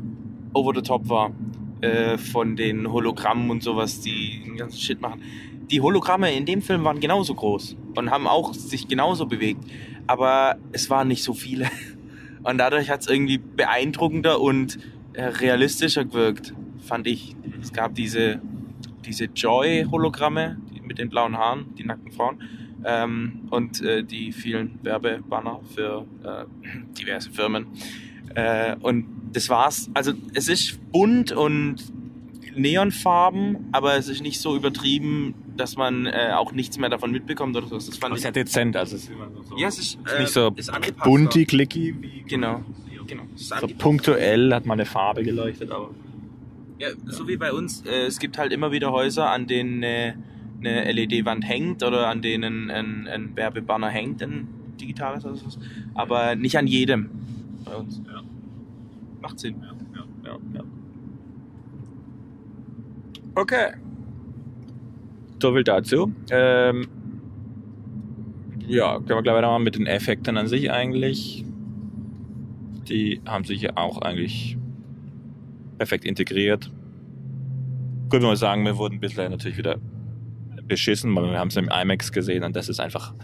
over the top war äh, von den Hologrammen und sowas, die den ganzen Shit machen. Die Hologramme in dem Film waren genauso groß und haben auch sich genauso bewegt, aber es waren nicht so viele. Und dadurch hat es irgendwie beeindruckender und äh, realistischer gewirkt, fand ich. Es gab diese, diese Joy-Hologramme mit den blauen Haaren, die nackten Frauen ähm, und äh, die vielen Werbebanner für äh, diverse Firmen. Äh, und das war's. Also es ist bunt und Neonfarben, aber es ist nicht so übertrieben, dass man äh, auch nichts mehr davon mitbekommt oder so. Das fand Aber es ich. ist ja dezent, also es ist immer so. Ja, es ist, äh, nicht so bunti, clicky, wie Genau, genau. So punktuell hat mal eine Farbe geleuchtet, aber Ja, so wie bei uns. Äh, es gibt halt immer wieder Häuser, an denen äh, eine LED-Wand hängt oder an denen ein, ein Werbebanner hängt, ein digitales oder so. Aber nicht an jedem bei uns. Ja. Macht Sinn. ja, ja, ja. Okay. So viel dazu. Ähm, ja, können wir gleich weitermachen mit den Effekten an sich eigentlich. Die haben sich ja auch eigentlich perfekt integriert. Gut, wenn wir sagen, wir wurden bislang natürlich wieder beschissen, weil wir haben es im IMAX gesehen und das ist einfach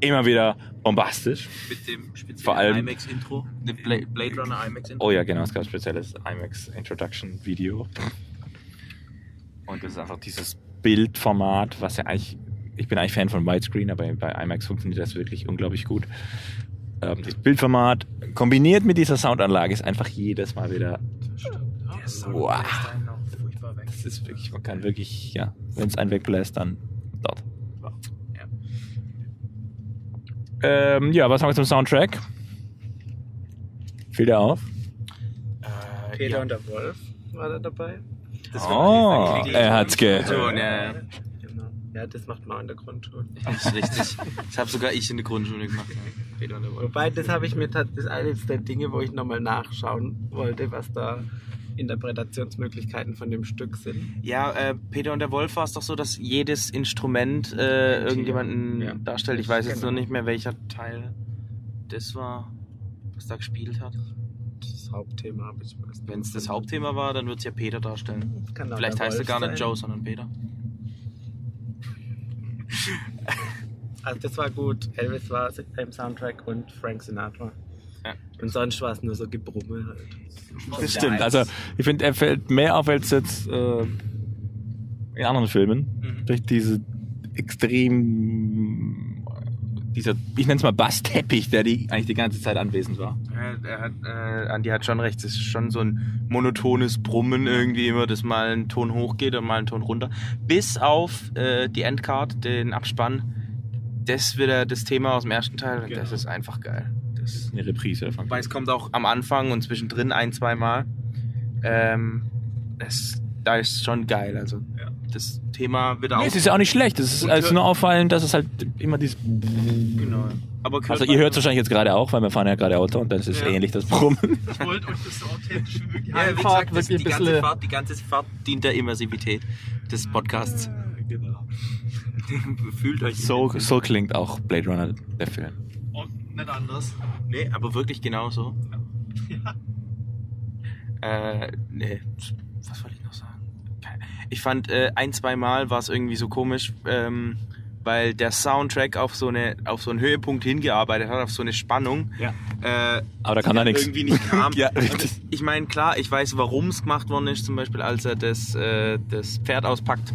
immer wieder bombastisch. Mit dem speziellen Vor allem- IMAX-Intro. Dem Bla- Blade Runner IMAX-Intro. Oh ja, genau, es gab ein spezielles IMAX Introduction Video. Und das ist einfach dieses Bildformat, was ja eigentlich, ich bin eigentlich Fan von Widescreen, aber bei IMAX funktioniert das wirklich unglaublich gut. Ähm, das Bildformat kombiniert mit dieser Soundanlage ist einfach jedes Mal wieder, wow. Das ist wirklich, man kann wirklich, ja, wenn es einen wegbläst, dann dort. Ähm, ja, was haben wir zum Soundtrack? Fiel der auf? Äh, Peter ja. und der Wolf war da dabei. Das Oh, er hat's gehört. Ja, Genau. Ja, das macht man in der Grundschule. das ist richtig. Das habe sogar ich in der Grundschule gemacht. Peter und der Wolf. Wobei, das habe ich mir das ist eines der Dinge, wo ich nochmal nachschauen wollte, was da Interpretationsmöglichkeiten von dem Stück sind. Ja, äh, Peter und der Wolf war es doch so, dass jedes Instrument äh, irgendjemanden Ja. darstellt. Ich weiß jetzt Genau. noch nicht mehr, welcher Teil das war, was da gespielt hat. Das Hauptthema habe ich weiß Wenn es das Hauptthema war, dann wird es ja Peter darstellen. Auch Vielleicht heißt er gar nicht sein. Joe, sondern Peter. Also das war gut. Elvis war im Soundtrack und Frank Sinatra. Ja. Und sonst war es nur so Gebrummel halt. Das stimmt. Also ich finde, er fällt mehr auf als jetzt äh, in anderen Filmen. Durch diese extrem dieser, ich nenne es mal Bassteppich, der die eigentlich die ganze Zeit anwesend war. Er, er hat, äh, Andi hat schon recht. Es ist schon so ein monotones Brummen irgendwie immer, dass mal ein Ton hochgeht und mal ein Ton runter. Bis auf äh, die Endcard, den Abspann. Das wieder das Thema aus dem ersten Teil und das ist einfach geil. Das, Eine Reprise davon. Wobei es kommt auch am Anfang und zwischendrin ein, zwei Mal. Ähm, das, da ist schon geil. Also das Thema wird auch. Nee, es ist ja auch nicht schlecht. Es ist also nur auffallend, dass es halt immer dieses. genau. Aber Also ihr hört es wahrscheinlich jetzt gerade auch, weil wir fahren ja gerade Auto und dann ist es Ja. ähnlich das Brummen. Ich wollte euch das so authentisch wie möglich Ja, wie gesagt, das, die, ganze bisschen. Fahrt, die ganze Fahrt dient der Immersivität des Podcasts. Genau. Fühlt euch So, so klingt auch Blade Runner, der Film. Nicht anders. Nee, aber wirklich genauso. Äh, nee, was wollte ich noch sagen? Ich fand, äh, ein, zwei Mal war es irgendwie so komisch, ähm, weil der Soundtrack auf so, eine, auf so einen Höhepunkt hingearbeitet hat, auf so eine Spannung. Ja. Äh, Aber da kann da die nichts. irgendwie nicht kam. Ja, Und richtig. Ich meine, klar, ich weiß, warum es gemacht worden ist, zum Beispiel, als er das, äh, das Pferd auspackt,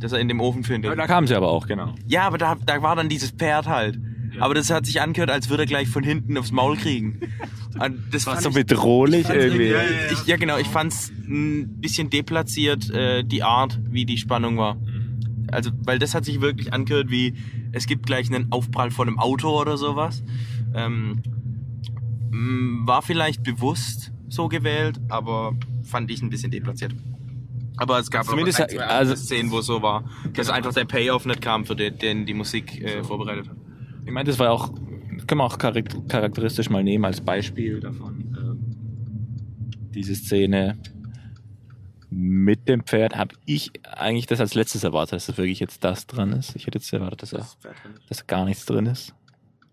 das er in dem Ofen findet. Da kamen sie aber auch, genau. Ja, aber da, da war dann dieses Pferd halt. Aber das hat sich angehört, als würde er gleich von hinten aufs Maul kriegen. Und das War so ich- bedrohlich irgendwie. ja, ich, ja, genau. Ich fand's ein bisschen deplatziert, äh, die Art, wie die Spannung war. Also, weil das hat sich wirklich angehört wie, es gibt gleich einen Aufprall von einem Auto oder sowas. Ähm, war vielleicht bewusst so gewählt, aber fand ich ein bisschen deplatziert. Aber es gab Zumindest auch ein, zwei also- Szenen, wo es so war, dass einfach der Payoff nicht kam, für den, den die Musik äh, vorbereitet hat. Ich meine, das war auch, können wir auch charak- charakteristisch mal nehmen als Beispiel davon. Ähm, diese Szene mit dem Pferd habe ich eigentlich das als letztes erwartet, dass das wirklich jetzt das dran ist. Ich hätte jetzt erwartet, dass, er, dass gar nichts drin ist.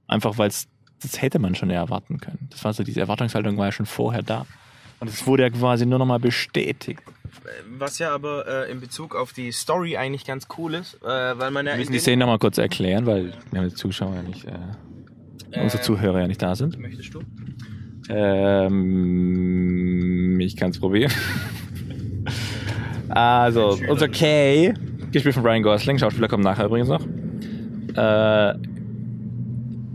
Einfach weil es, das hätte man schon erwarten können. Das war so, diese Erwartungshaltung war ja schon vorher da. Und es wurde ja quasi nur nochmal bestätigt. Was ja aber äh, in Bezug auf die Story eigentlich ganz cool ist, äh, weil man ja Wir müssen die Szene nochmal kurz erklären, weil haben die Zuschauer ja nicht, äh, unsere Äh, Zuhörer ja nicht da sind. Möchtest du? Ähm, ich kann es probieren. also, unser Kay, gespielt von Ryan Gosling, Schauspieler kommt nachher übrigens noch, äh,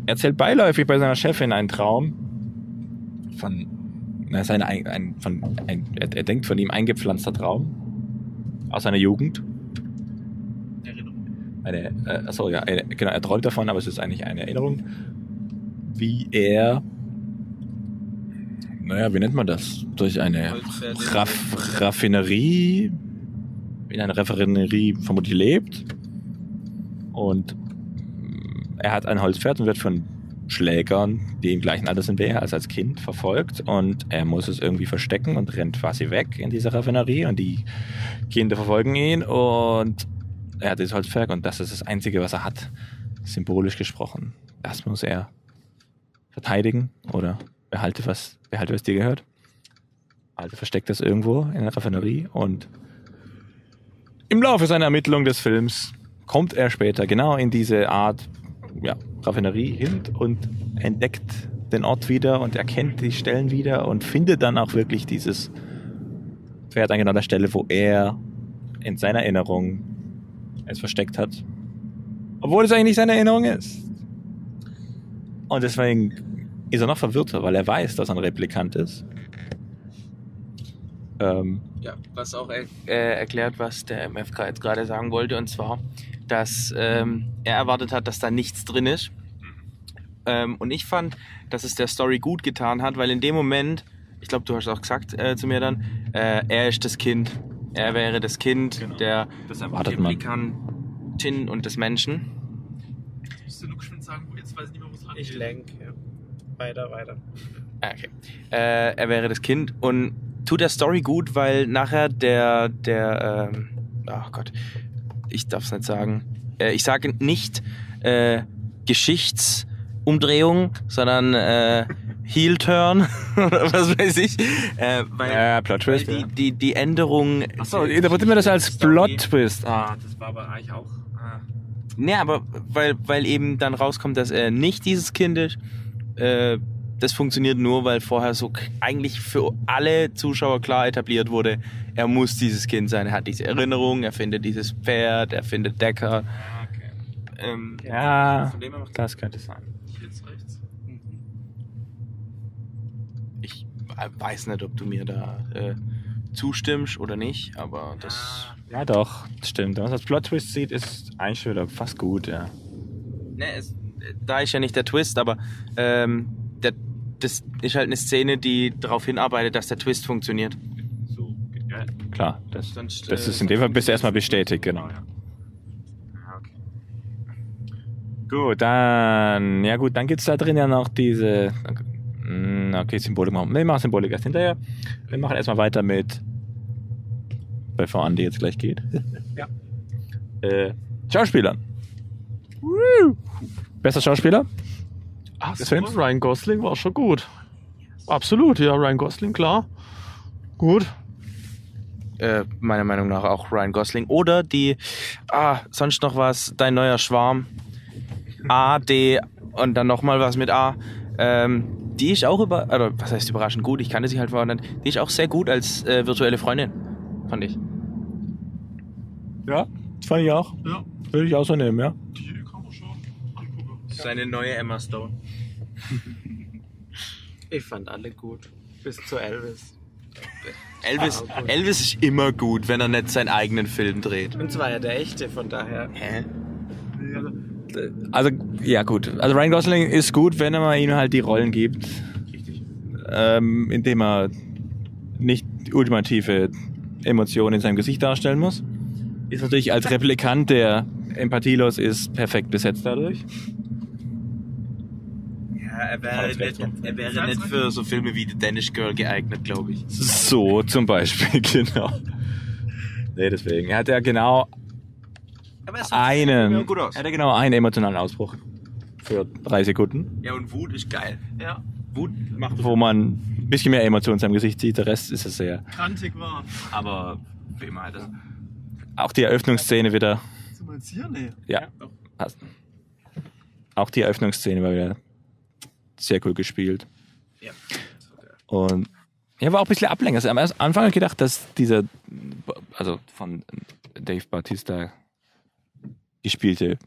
erzählt beiläufig bei seiner Chefin einen Traum von, na, seine, ein, ein, von, ein, er, denkt von ihm eingepflanzter Traum aus seiner Jugend. Eine, äh, achso, ja, eine, genau, er träumt davon, aber es ist eigentlich eine Erinnerung, wie er naja, wie nennt man das? Durch eine. Raff Raffinerie, in einer Raffinerie vermutlich lebt. Und mm, er hat ein Holzpferd und wird von Schlägern, die im gleichen Alter sind wie er, als als Kind verfolgt. Und er muss es irgendwie verstecken und rennt quasi weg in dieser Raffinerie. Und die Kinder verfolgen ihn. Und er hat dieses Holzpferd und das ist das Einzige, was er hat. Symbolisch gesprochen. Das muss er verteidigen oder behalte was, behalte was dir gehört. Also versteckt das irgendwo in der Raffinerie und im Laufe seiner Ermittlung des Films kommt er später genau in diese Art ja, Raffinerie hin und entdeckt den Ort wieder und erkennt die Stellen wieder und findet dann auch wirklich dieses Pferd an genau der Stelle, wo er in seiner Erinnerung es versteckt hat. Obwohl es eigentlich nicht seine Erinnerung ist. Und deswegen ist er noch verwirrter, weil er weiß, dass er ein Replikant ist. Ähm, Ja, was auch er, äh, erklärt, was der MFK jetzt gerade sagen wollte, und zwar, dass ähm, er erwartet hat, dass da nichts drin ist. Ähm, und ich fand, dass es der Story gut getan hat, weil in dem Moment, ich glaube, du hast auch gesagt äh, zu mir dann, äh, er ist das Kind. Er wäre das Kind der das erwartet man. Replikantin und des Menschen. Musst du nur geschwind sagen, jetzt weiß ich nicht mehr, wo es lang Ich lenke. Ja. Weiter, weiter. Ah, Okay. Äh, er wäre das Kind und tut der Story gut, weil nachher der, der, ähm, ach Gott, ich darf es nicht sagen. Äh, ich sage nicht äh, Geschichtsumdrehung, sondern äh, Heel-Turn oder was weiß ich. Äh, weil, Ja, Plot weil Twist, die, ja. die, die Änderung. Achso, interpretieren wir das als Story- Plot-Twist. Ah, das war aber eigentlich auch. Ah. Nee, aber weil, weil eben dann rauskommt, dass er nicht dieses Kind ist. Äh, das funktioniert nur, weil vorher so eigentlich für alle Zuschauer klar etabliert wurde, er muss dieses Kind sein. Er hat diese Erinnerung, er findet dieses Pferd, er findet Decker. Ähm, Ja, Von dem her macht das könnte sein. Ich äh, weiß nicht, ob du mir da äh, zustimmst oder nicht, aber das. Ja, doch, stimmt. Wenn man das Plot-Twist sieht, ist eigentlich wieder fast gut, ja. Ne, es, da ist ja nicht der Twist, aber ähm, das ist halt eine Szene, die darauf hinarbeitet, dass der Twist funktioniert. Klar, das, Sonst, das äh, ist in dem Fall bist du erstmal bestätigt, genau. Gut, dann, ja gut, dann gibt's da drin ja noch diese, mm, okay, Symbolik machen. Wir machen Symbolik erst hinterher. Wir machen erstmal weiter mit, bevor Andi jetzt gleich geht. Ja. Äh, Schauspielern. Woo. Bester Schauspieler? Ach Des so? Ryan Gosling war schon gut. Absolut, ja, Ryan Gosling, klar. Gut. Äh, meiner Meinung nach auch Ryan Gosling. Oder die, ah, sonst noch was, dein neuer Schwarm. A, D und dann nochmal was mit A. Ähm, die ist auch über, oder was heißt überraschend gut, ich kannte sie halt vorher nicht. Die ist auch sehr gut als äh, virtuelle Freundin, fand ich. Ja, das fand ich auch. Ja, Würde ich auch so nehmen, ja. die kann man schon angucken. Seine neue Emma Stone. Ich fand alle gut. Bis zu Elvis. Elvis, Ah, okay. Elvis ist immer gut, wenn er nicht seinen eigenen Film dreht. Und zwar ja der echte, von daher. Hä? Also, ja gut. Also Ryan Gosling ist gut, wenn man ihm halt die Rollen gibt. Ähm, indem er nicht ultimative Emotionen in seinem Gesicht darstellen muss. Ist natürlich als Replikant, der empathielos ist, perfekt besetzt dadurch. Ja, er wäre nicht, er wäre nicht für so Filme wie The Danish Girl geeignet, glaube ich. So zum Beispiel, genau. Nee, deswegen. Er hat ja genau Aber es einen, gut aus. er hat ja genau einen emotionalen Ausbruch für drei Sekunden, Ja, und Wut ist geil. Ja. Wut macht wo man ein bisschen mehr Emotionen in seinem Gesicht sieht. Der Rest ist es sehr. Kantig war. aber wie immer halt das. Auch die Eröffnungsszene wieder Sind wir jetzt hier? Nee. Ja. Passt. Auch die Eröffnungsszene war wieder sehr cool gespielt. Ja. Und ja, war auch ein bisschen ablenken. Also am Anfang habe ich gedacht, dass dieser, also von Dave Bautista gespielte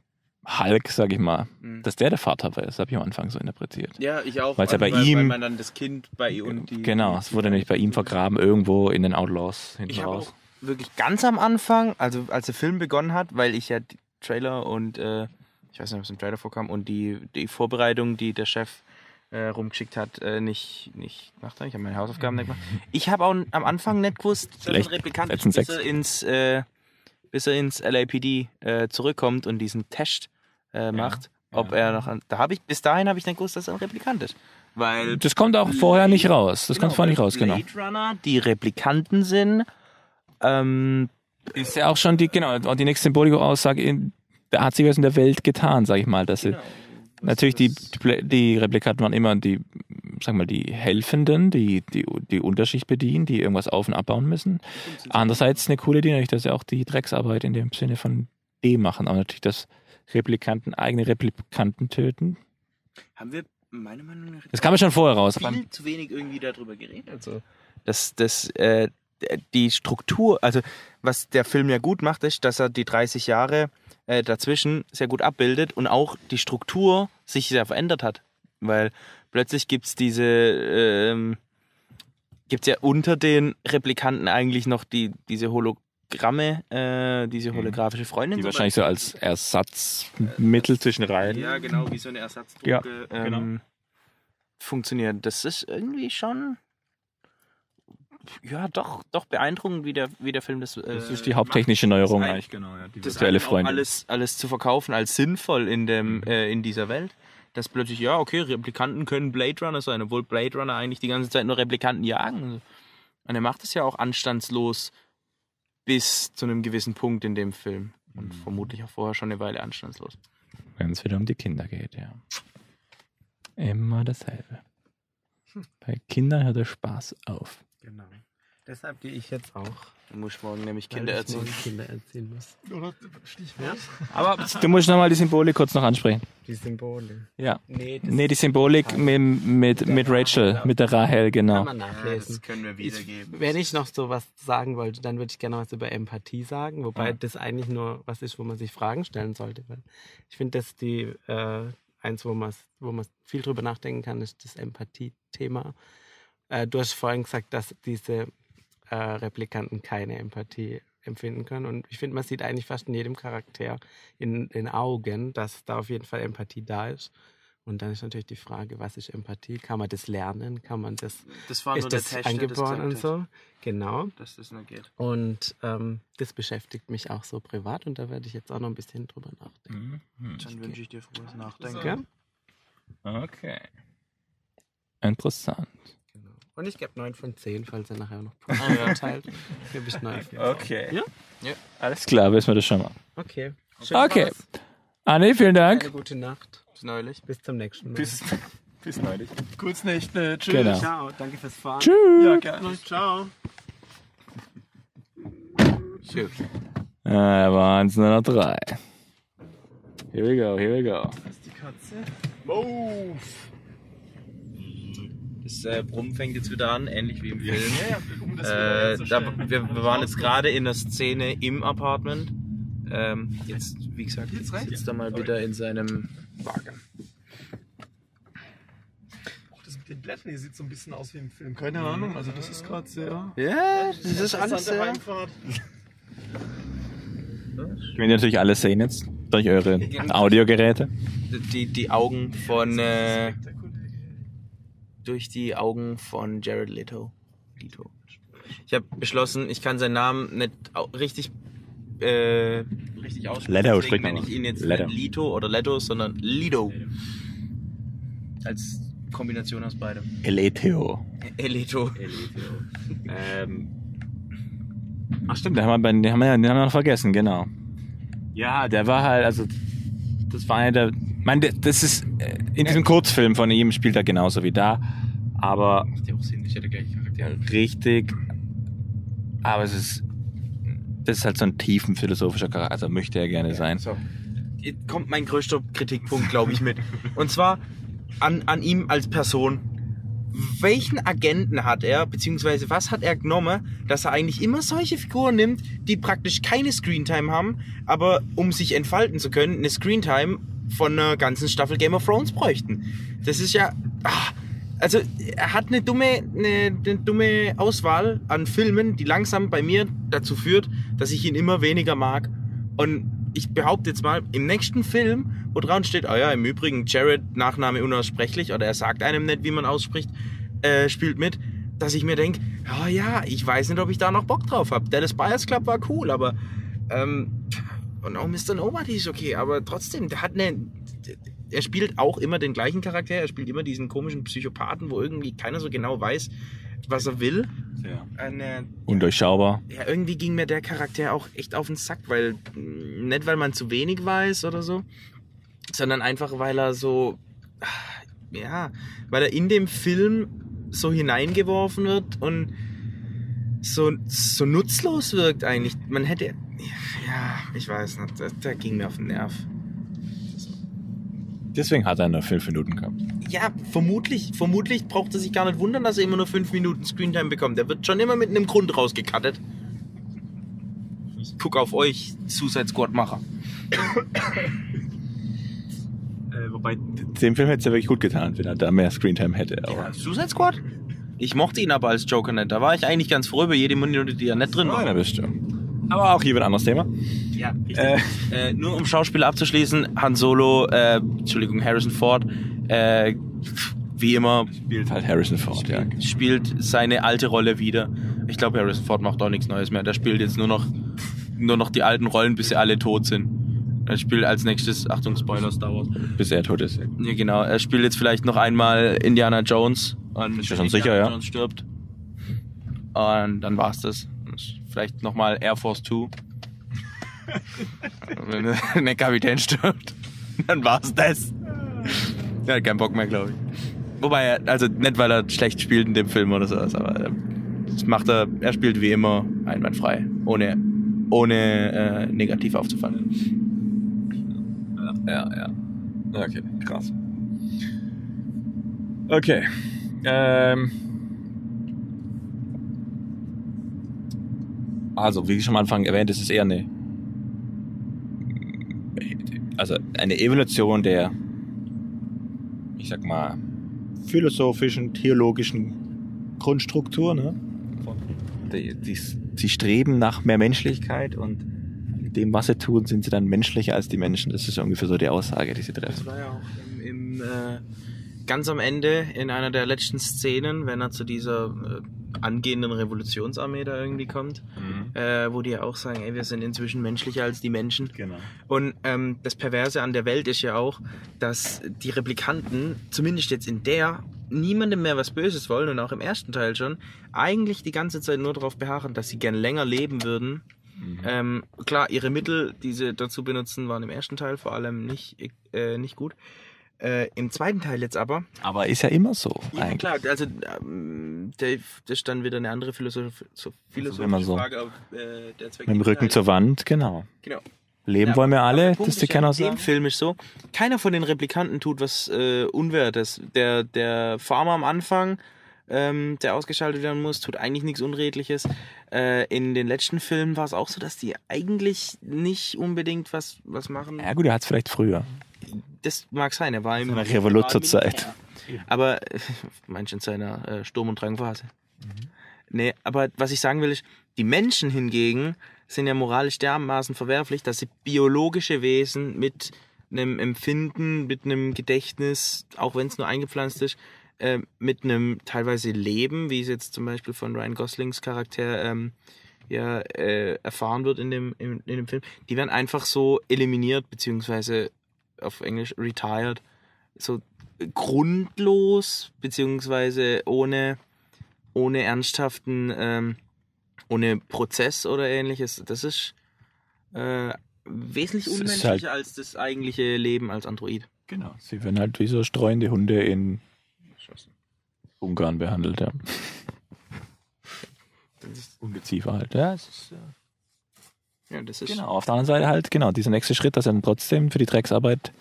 Hulk, sag ich mal, Mhm. dass der der Vater war. Das habe ich am Anfang so interpretiert. Ja, ich auch. Weil's ja bei weil, ihm- Weil man dann das Kind bei und die. Genau, es wurde nämlich bei ihm vergraben, irgendwo in den Outlaws hinten Ich habe raus. auch wirklich ganz am Anfang, also als der Film begonnen hat, weil ich ja die Trailer und äh, ich weiß nicht, was im Trailer vorkam und die, die Vorbereitung, die der Chef äh, rumgeschickt hat, äh, nicht, nicht gemacht habe. Ich habe meine Hausaufgaben nicht gemacht. Ich habe auch am Anfang nicht gewusst, dass ein Replikant bis er ins, äh, bis er ins LAPD äh, zurückkommt und diesen Test äh, macht. Ob er noch an, da habe ich bis dahin habe ich nicht gewusst, dass er ein Replikant ist, weil Das kommt auch vorher nicht raus. Das kommt vorher nicht raus, genau. Blade Runner die Replikanten sind. Ähm, Ist ja auch schon die, genau, und die nächste Symboliko-Aussage, in- da hat sich was in der Welt getan, sag ich mal. Dass sie, natürlich, die, die, Replikanten waren immer die, sag mal, die Helfenden, die, die die Unterschicht bedienen, die irgendwas auf- und abbauen müssen. Andererseits eine coole Idee natürlich, dass sie auch die Drecksarbeit in dem Sinne von D machen, aber natürlich, dass Replikanten eigene Replikanten töten. haben wir meiner Meinung nach Das kam ja schon vorher raus. aber- viel zu wenig irgendwie darüber geredet. Also, das, das, äh, die Struktur, also was der Film ja gut macht, ist, dass er die 30 Jahre äh, dazwischen sehr gut abbildet und auch die Struktur sich sehr verändert hat. Weil plötzlich gibt es diese, ähm, gibt es ja unter den Replikanten eigentlich noch die, diese Hologramme, äh, diese holographische Freundin. Die wahrscheinlich so als Ersatzmittel zwischen Reihen. ja, genau, wie so eine Ersatzdroge Ja, ähm, genau. funktioniert. Das ist irgendwie schon ja doch, doch beeindruckend, wie der, wie der Film das. Äh, Das ist die haupttechnische Neuerung eigentlich, genau. Ja, die das virtuelle eigentlich auch Freundin. alles, alles zu verkaufen als sinnvoll in, dem, äh, in dieser Welt. Dass plötzlich, ja, okay, Replikanten können Blade Runner sein, obwohl Blade Runner eigentlich die ganze Zeit nur Replikanten jagen. Und er macht es ja auch anstandslos bis zu einem gewissen Punkt in dem Film. Und vermutlich auch vorher schon eine Weile anstandslos. Wenn es wieder um die Kinder geht, ja. Immer dasselbe. Bei Kindern hört der Spaß auf. Genau. Deshalb gehe ich jetzt auch. Du musst morgen nämlich weil Kinder ich erziehen. morgen Kinder erziehen muss. Oder Stichwort. Aber du musst nochmal die Symbolik kurz noch ansprechen. Die Symbole. Ja. Nee, das Nee, die Symbolik mit, mit, mit Rachel, mit der Rahel, kann genau. man nachlesen. können wir wiedergeben. Wenn ich noch so was sagen wollte, dann würde ich gerne was über Empathie sagen, wobei das eigentlich nur was ist, wo man sich Fragen stellen sollte. Weil ich finde, dass die äh, eins, wo man wo man viel drüber nachdenken kann, ist das Empathie-Thema. Äh, du hast vorhin gesagt, dass diese äh, Replikanten keine Empathie empfinden können. Und ich finde, man sieht eigentlich fast in jedem Charakter in den Augen, dass da auf jeden Fall Empathie da ist. Und dann ist natürlich die Frage, was ist Empathie? Kann man das lernen? Kann man das, Das war nur ist der das Test, angeboren und so? Genau. Dass das nicht geht. Und ähm, das beschäftigt mich auch so privat und da werde ich jetzt auch noch ein bisschen drüber nachdenken. Dann wünsche ich dir frohes Nachdenken. Okay. Interessant. Und ich gebe 9 von 10, falls er nachher noch Punkte teilt. Gebe ich 9 von 10. Okay. Ja? Alles klar, wissen wir das schon mal. Okay. Okay. war's. Anni, vielen Eine Dank. gute Nacht. Bis neulich. Bis zum nächsten Mal. bis neulich. Kurznächte. Tschüss. Genau. Ciao. Danke fürs Fahren. Tschüss. Ja, gerne. Ciao. Tschüss. Ah, waren es nur noch drei. Here we go, here we go. Die Katze. Das äh, Brummen fängt jetzt wieder an, ähnlich wie im Film. Um das Äh, da, wir, wir waren jetzt gerade in der Szene im Apartment. Ähm, jetzt, wie gesagt, Jetzt sitzt er mal wieder in seinem Wagen. Auch das mit den Blättern hier sieht so ein bisschen aus wie im Film. Keine Ahnung, also das ist gerade sehr. Ja, das ist alles sehr... Heimfahrt. Ich will natürlich alles sehen jetzt durch eure Audiogeräte. Die, die Augen von... Äh, durch die Augen von Jared Leto. Leto. Ich habe beschlossen, ich kann seinen Namen nicht richtig äh, richtig aussprechen. Leto spricht man ich ihn jetzt Leto. nicht Lito oder Leto, sondern Lido. Als Kombination aus beidem. Eleteo. Elito. Ähm. Ach stimmt, den haben wir, den haben wir, den haben wir noch vergessen, genau. Ja, der war halt, also das war einer der, meine, das ist äh, in diesem Kurzfilm von ihm spielt er genauso wie da, aber Macht ja auch Sinn, ich hätte gleich Charakter. richtig, aber es ist, das ist halt so ein tiefen philosophischer Charakter, also möchte er gerne sein. So. Jetzt kommt mein größter Kritikpunkt, glaube ich, mit. Und zwar an, an ihm als Person. Welchen Agenten hat er, beziehungsweise was hat er genommen, dass er eigentlich immer solche Figuren nimmt, die praktisch keine Screentime haben, aber um sich entfalten zu können, eine Screentime von einer ganzen Staffel Game of Thrones bräuchten. Das ist ja. Ah, also er hat eine dumme, eine, eine dumme Auswahl an Filmen, die langsam bei mir dazu führt, dass ich ihn immer weniger mag. Und ich behaupte jetzt mal, im nächsten Film, wo dran steht, ah ja, im Übrigen, Jared, Nachname unaussprechlich, oder er sagt einem nicht, wie man ausspricht, äh, spielt mit, dass ich mir denke, oh ja, ich weiß nicht, ob ich da noch Bock drauf habe. Dallas Buyers Club war cool, aber ähm, und auch Mr. Nobody ist okay, aber trotzdem, der hat eine. Er spielt auch immer den gleichen Charakter, er spielt immer diesen komischen Psychopathen, wo irgendwie keiner so genau weiß, was er will. Eine, Undurchschaubar. ja, irgendwie ging mir der Charakter auch echt auf den Sack, weil mh, nicht weil man zu wenig weiß oder so, sondern einfach weil er so ah, ja, weil er in dem Film so hineingeworfen wird und so, so nutzlos wirkt eigentlich. Man hätte ja, ich weiß nicht, der, der ging mir auf den Nerv. Deswegen hat er nur fünf Minuten gehabt. Ja, vermutlich. Vermutlich braucht er sich gar nicht wundern, dass er immer nur fünf Minuten Screentime bekommt. Der wird schon immer mit einem Grund rausgekattet. Ich guck auf euch, Suicide Squad Macher. Äh, wobei, dem Film hätte es ja wirklich gut getan, wenn er da mehr Screentime hätte. Aber Suicide Squad? Ich mochte ihn aber als Joker nicht. Da war ich eigentlich ganz froh über jede Minute, die er nicht drin war. da bist du. Aber auch hier wird ein anderes Thema. Ja, richtig. Äh, Äh, nur um Schauspieler abzuschließen, Han Solo, äh, Entschuldigung, Harrison Ford, äh, wie immer, spielt halt Harrison Ford, ja. spielt seine alte Rolle wieder. Ich glaube, Harrison Ford macht auch nichts Neues mehr. Der spielt jetzt nur noch, nur noch die alten Rollen, bis sie alle tot sind. Er spielt als nächstes, Achtung, Spoiler, Star Wars. Bis er tot ist. Ja, genau. Er spielt jetzt vielleicht noch einmal Indiana Jones. Und Ist ja schon sicher, ja. Jones stirbt. Und dann war's das. Vielleicht nochmal Air Force 2. Wenn der Kapitän stirbt, dann war's das. Er hat keinen Bock mehr, glaube ich. Wobei er, also nicht weil er schlecht spielt in dem Film oder sowas, aber er Das macht er, er spielt wie immer einwandfrei, ohne, ohne äh, negativ aufzufallen. Ja, ja. Okay, krass. Okay. Ähm. Also, wie schon am Anfang erwähnt, es ist eher eine. Also eine Evolution der, ich sag mal, philosophischen, theologischen Grundstruktur, ne? Die, die, sie streben nach mehr Menschlichkeit und mit dem, was sie tun, sind sie dann menschlicher als die Menschen. Das ist ungefähr so die Aussage, die sie Das treffen. war ja auch im, im äh, ganz am Ende in einer der letzten Szenen, wenn er zu dieser äh, angehenden Revolutionsarmee da irgendwie kommt, äh, wo die ja auch sagen, ey, wir sind inzwischen menschlicher als die Menschen. Genau. Und ähm, das Perverse an der Welt ist ja auch, dass die Replikanten, zumindest jetzt in der, niemandem mehr was Böses wollen und auch im ersten Teil schon, eigentlich die ganze Zeit nur darauf beharren, dass sie gern länger leben würden. Ähm, klar, ihre Mittel, die sie dazu benutzen, waren im ersten Teil vor allem nicht, äh, nicht gut. Äh, Im zweiten Teil jetzt aber, Aber ist ja immer so, ja, eigentlich. klar, also ähm, der, das ist dann wieder eine andere Philosoph so philosophische immer so. Frage, aber äh, der Zweck Mit dem Rücken zur Wand, genau. Genau. Leben Ja, wollen wir alle, das die ist Kenner in dem sagen. Film ist so, keiner von den Replikanten tut was äh, Unwertes. Der, der Farmer am Anfang, ähm, der ausgeschaltet werden muss, tut eigentlich nichts Unredliches. Äh, in den letzten Filmen war es auch so, dass die eigentlich nicht unbedingt was, was machen. Ja gut, er hat es vielleicht früher. Das mag sein, er war In im Militär. Aber manch in seiner äh, Sturm- und Drangphase. Nee, aber was ich sagen will, ist, die Menschen hingegen sind ja moralisch dermaßen verwerflich, dass sie biologische Wesen mit einem Empfinden, mit einem Gedächtnis, auch wenn es nur eingepflanzt ist, äh, mit einem teilweise Leben, wie es jetzt zum Beispiel von Ryan Goslings Charakter ähm, ja, äh, erfahren wird in dem, in, in dem Film, die werden einfach so eliminiert, beziehungsweise auf Englisch retired, so grundlos, beziehungsweise ohne, ohne ernsthaften, ähm, ohne Prozess oder ähnliches. Das ist äh, wesentlich Es ist unmenschlicher halt- als das eigentliche Leben als Android. Genau. Sie werden halt wie so streuende Hunde in Ungarn behandelt, ja. Ungeziefer halt. Ja, es ist, äh, Ja, das ist, genau. Auf der anderen Seite halt, genau, dieser nächste Schritt, dass er dann trotzdem für die Drecksarbeit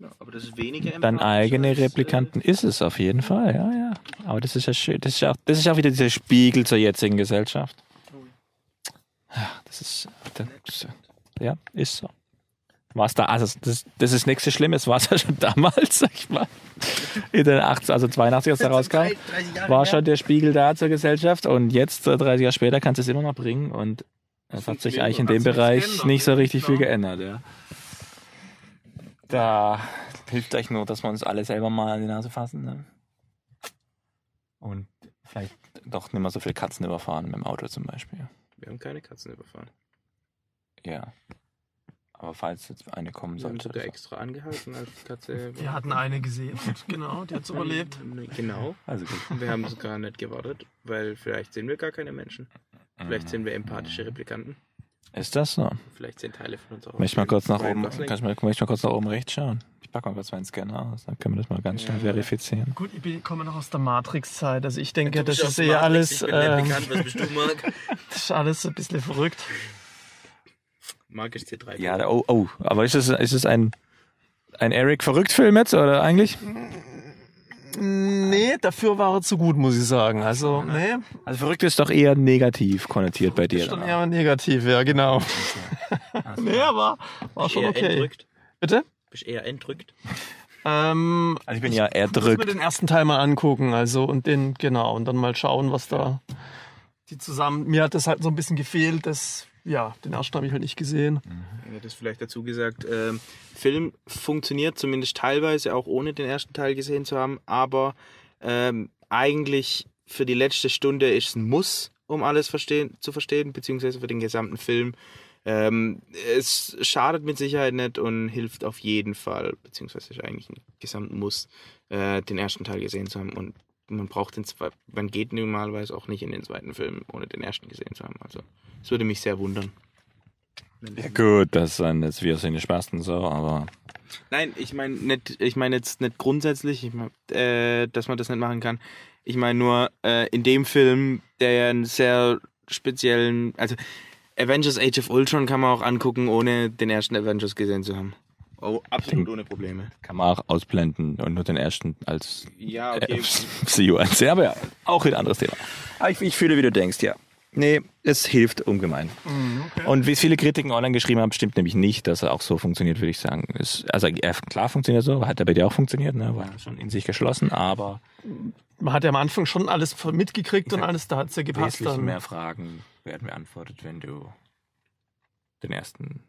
ja, aber das ist weniger dann eigene als, Replikanten ist es auf jeden Fall, ja, ja. Aber das ist ja schön. Das ist ja auch, das ist auch wieder dieser Spiegel zur jetzigen Gesellschaft. Ja, das ist, das, ja, ist so. War da, also das, das ist nichts so Schlimmes, war es ja schon damals, sag ich mal. In den 80, also 82, als er rauskam, 30 Jahre war schon der Spiegel da zur Gesellschaft und jetzt, äh, 30 Jahre später, kannst du es immer noch bringen und es hat sich eigentlich in dem Hat Bereich nicht so richtig viel geändert, ja. Da hilft euch nur, dass wir uns alle selber mal an die Nase fassen. Ne? Und vielleicht doch nicht mehr so viele Katzen überfahren mit dem Auto zum Beispiel. Wir haben keine Katzen überfahren. Ja. Aber falls jetzt eine kommen Wir haben sollte. sogar also- extra angehalten, als Katze. Wir hatten eine gesehen. Genau, die hat's überlebt. Genau. Also gut. Und wir haben sogar nicht gewartet, weil vielleicht sind wir gar keine Menschen. Vielleicht sind wir empathische Replikanten. Ist das so? Vielleicht sind Teile von uns auch. Möchte ich mal kurz nach oben, Gosling. kann ich mal, möchte ich mal kurz nach oben rechts schauen? Ich packe mal kurz meinen Scanner aus, dann können wir das mal ganz schnell Ja. verifizieren. Gut, ich bin- komme noch aus der Matrix-Zeit. Also ich denke, Du das ist Matrix, alles, Ich bin ähm, Replikant, was bist du, Mark? das ist alles ein bisschen verrückt. Mark ist C3. Ja, da- oh, oh, aber ist es, ist es ein, ein Eric-Verrückt-Film jetzt, oder eigentlich? Nee, dafür war er zu gut, muss ich sagen. Also, nee, Also verrückt ist doch eher negativ konnotiert bei dir. ist schon dann. eher negativ, ja, genau. nee, aber war schon okay. entrückt. Bitte? Bist eher entrückt. Ähm, Also ich bin ja muss mir erdrückt. den ersten Teil mal angucken, also und den, genau, und dann mal schauen, was da die zusammen. Mir hat das halt so ein bisschen gefehlt, das, ja, den ersten habe ich halt nicht gesehen. Ja, das vielleicht dazu gesagt. Ähm, Film funktioniert zumindest teilweise auch ohne den ersten Teil gesehen zu haben, aber ähm, eigentlich für die letzte Stunde ist es ein Muss, um alles verstehen, zu verstehen, beziehungsweise für den gesamten Film. Ähm, es schadet mit Sicherheit nicht und hilft auf jeden Fall, beziehungsweise ist eigentlich ein gesamten Muss, äh, den ersten Teil gesehen zu haben. Und man braucht den zweiten, man geht normalerweise auch nicht in den zweiten Film, ohne den ersten gesehen zu haben. Also es würde mich sehr wundern. Ja gut, das sind jetzt wir sind Spasten so, aber Nein, ich meine nicht, ich meine jetzt nicht grundsätzlich, ich mein, äh, dass man das nicht machen kann. Ich meine nur äh, in dem Film, der ja einen sehr speziellen, also Avengers Age of Ultron kann man auch angucken, ohne den ersten Avengers gesehen zu haben. Oh, absolut ohne Probleme. Kann man auch ausblenden und nur den ersten als Ja, äh, MCU ansehen. Aber ja, auch ein anderes Thema. Aber ich, ich fühle, wie du denkst, ja. Nee, es hilft ungemein. Und wie viele Kritiken online geschrieben haben, stimmt nämlich nicht, dass er auch so funktioniert, würde ich sagen. Es, also er, klar funktioniert er so, hat er bei dir auch funktioniert, ne? war schon in sich geschlossen, aber Man hat ja am Anfang schon alles mitgekriegt und alles, da hat es ja gepasst wesentlich dann. mehr Fragen werden beantwortet, wenn du den ersten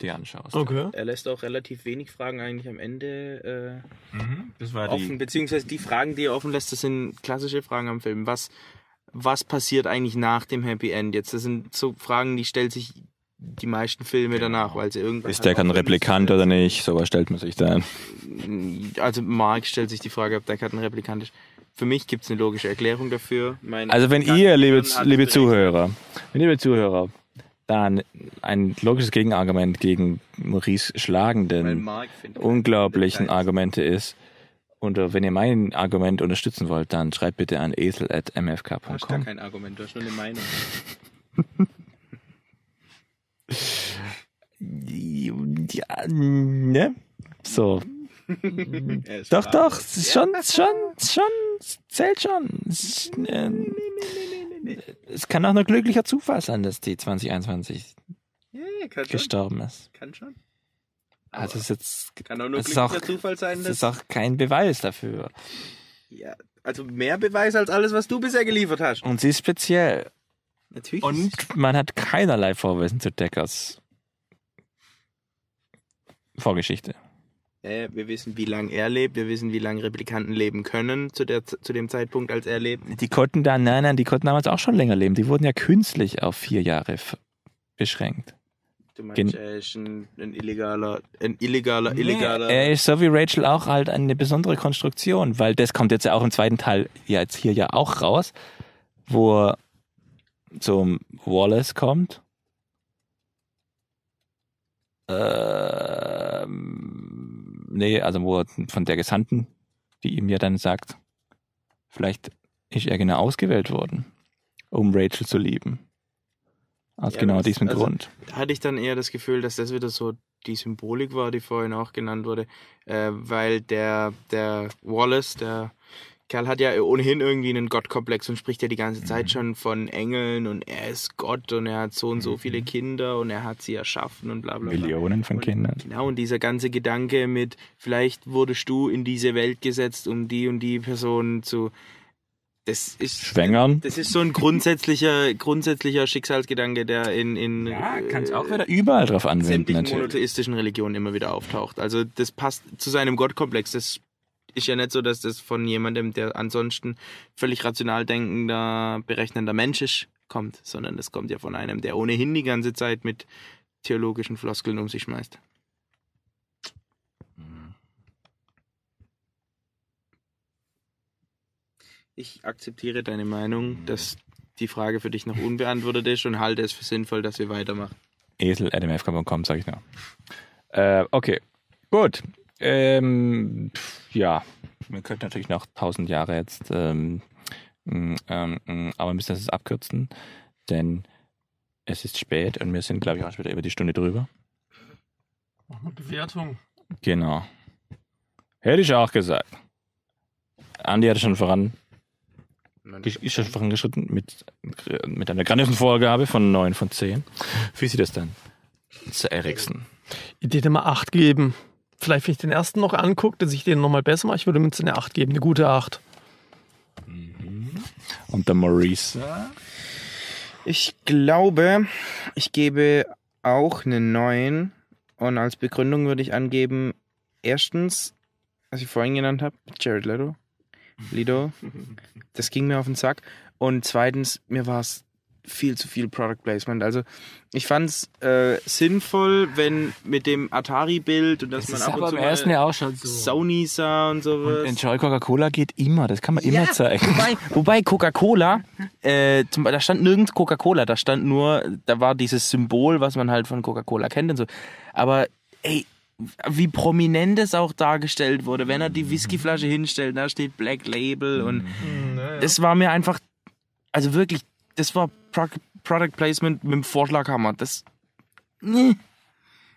dir anschaust. Okay. Er lässt auch relativ wenig Fragen eigentlich am Ende äh, Das war offen, beziehungsweise die Fragen, die er offen lässt, das sind klassische Fragen am Film. Was, was passiert eigentlich nach dem Happy End jetzt? Das sind so Fragen, die stellt sich die meisten Filme danach, weil sie irgendwas. Ist der ein Replikant oder nicht? Sowas stellt man sich dann. Also Mark stellt sich die Frage, ob Deckard ein Replikant ist. Für mich gibt es eine logische Erklärung dafür. Mein Also wenn ihr, liebe, liebe. Zuhörer, wenn ihr, liebe Zuhörer, dann ein logisches Gegenargument gegen Maurice schlagenden, unglaublichen. Argumente ist, und äh, wenn ihr mein Argument unterstützen wollt, dann schreibt bitte an Du hast gar esel.mfk.com. kein Argument, du hast nur eine Meinung. Ja, ne? So. Doch, doch, schon, schon, schon, zählt schon. Es, äh, es kann auch ein glücklicher Zufall sein, dass die 2021 Ja, kann schon. gestorben ist. Kann schon. Also es ist jetzt Kann auch nur glücklicher auch, Zufall sein, es dass ist auch kein Beweis dafür. Ja, also mehr Beweis als alles, was du bisher geliefert hast. Und sie ist speziell. Natürlich. Und man hat keinerlei Vorwissen zu Deckers Vorgeschichte. äh, wir wissen, wie lange er lebt. Wir wissen, wie lange Replikanten leben können zu, der, zu dem Zeitpunkt, als er lebt. Die konnten da, nein, nein, die konnten damals auch schon länger leben. Die wurden ja künstlich auf vier Jahre beschränkt. Du Gen- meinst, er ist ein, ein illegaler, ein illegaler, illegaler. Er ist so wie Rachel auch halt eine besondere Konstruktion, weil das kommt jetzt ja auch im zweiten Teil ja jetzt hier ja auch raus, wo er zum Wallace kommt. Ähm, nee, also wo er von der Gesandten, die ihm ja dann sagt, vielleicht ist er genau ausgewählt worden, um Rachel zu lieben. Aus Ja, genau diesem also- Grund. Da hatte ich dann eher das Gefühl, dass das wieder so die Symbolik war, die vorhin auch genannt wurde, äh, weil der, der Wallace, der Kerl hat ja ohnehin irgendwie einen Gottkomplex und spricht ja die ganze Zeit schon von Engeln und er ist Gott und er hat so und so viele Kinder und er hat sie erschaffen und bla bla bla. Millionen von Und- Kindern. Genau, und dieser ganze Gedanke mit, vielleicht wurdest du in diese Welt gesetzt, um die und die Person zu. Das ist. Schwängern. Das ist so ein grundsätzlicher, grundsätzlicher Schicksalsgedanke, der in, in äh, überall drauf anwenden, sämtlichen natürlich. monotheistischen Religionen immer wieder auftaucht. Also das passt zu seinem Gottkomplex. Das ist ja nicht so, dass das von jemandem, der ansonsten völlig rational denkender, berechnender Mensch ist, kommt, sondern das kommt ja von einem, der ohnehin die ganze Zeit mit theologischen Floskeln um sich schmeißt. Ich akzeptiere deine Meinung, dass die Frage für dich noch unbeantwortet ist und halte es für sinnvoll, dass wir weitermachen. esel.mfk.com, sag ich nur. Äh, okay, gut. Ähm, ja, wir könnten natürlich noch tausend Jahre jetzt, ähm, m, ähm, m, aber wir müssen das abkürzen, denn es ist spät und wir sind, glaube ich, auch schon wieder über die Stunde drüber. Eine Bewertung. Genau. Hätte ich auch gesagt. Andi hatte schon voran, ist schon vorangeschritten mit, mit einer grandiosen Vorgabe von 9 von 10. Wie sieht das dann? Zu Eriksen. Ich hätte mal 8 geben. Vielleicht, wenn ich den ersten noch angucke, dass ich den nochmal besser mache, ich würde mir jetzt eine 8 geben, eine gute 8. Und der Maurice. Ich glaube, ich gebe auch eine 9. Und als Begründung würde ich angeben, erstens, was ich vorhin genannt habe, Jared Leto. Lido. Das ging mir auf den Sack. Und zweitens, mir war es viel zu viel Product Placement. Also ich fand es äh, sinnvoll, wenn mit dem Atari-Bild und dass man ab und zu mal auch schon Sony sah und sowas. Und Enjoy Coca-Cola geht immer, das kann man immer Ja, zeigen. Wobei, wobei Coca-Cola, äh, zum, da stand nirgends Coca-Cola, da stand nur, da war dieses Symbol, was man halt von Coca-Cola kennt und so. Aber ey, wie prominent es auch dargestellt wurde, wenn er die Whiskyflasche hinstellt, da steht Black Label und das war mir einfach, also wirklich, das war Pro Product Placement mit dem Vorschlaghammer. Das. Nee.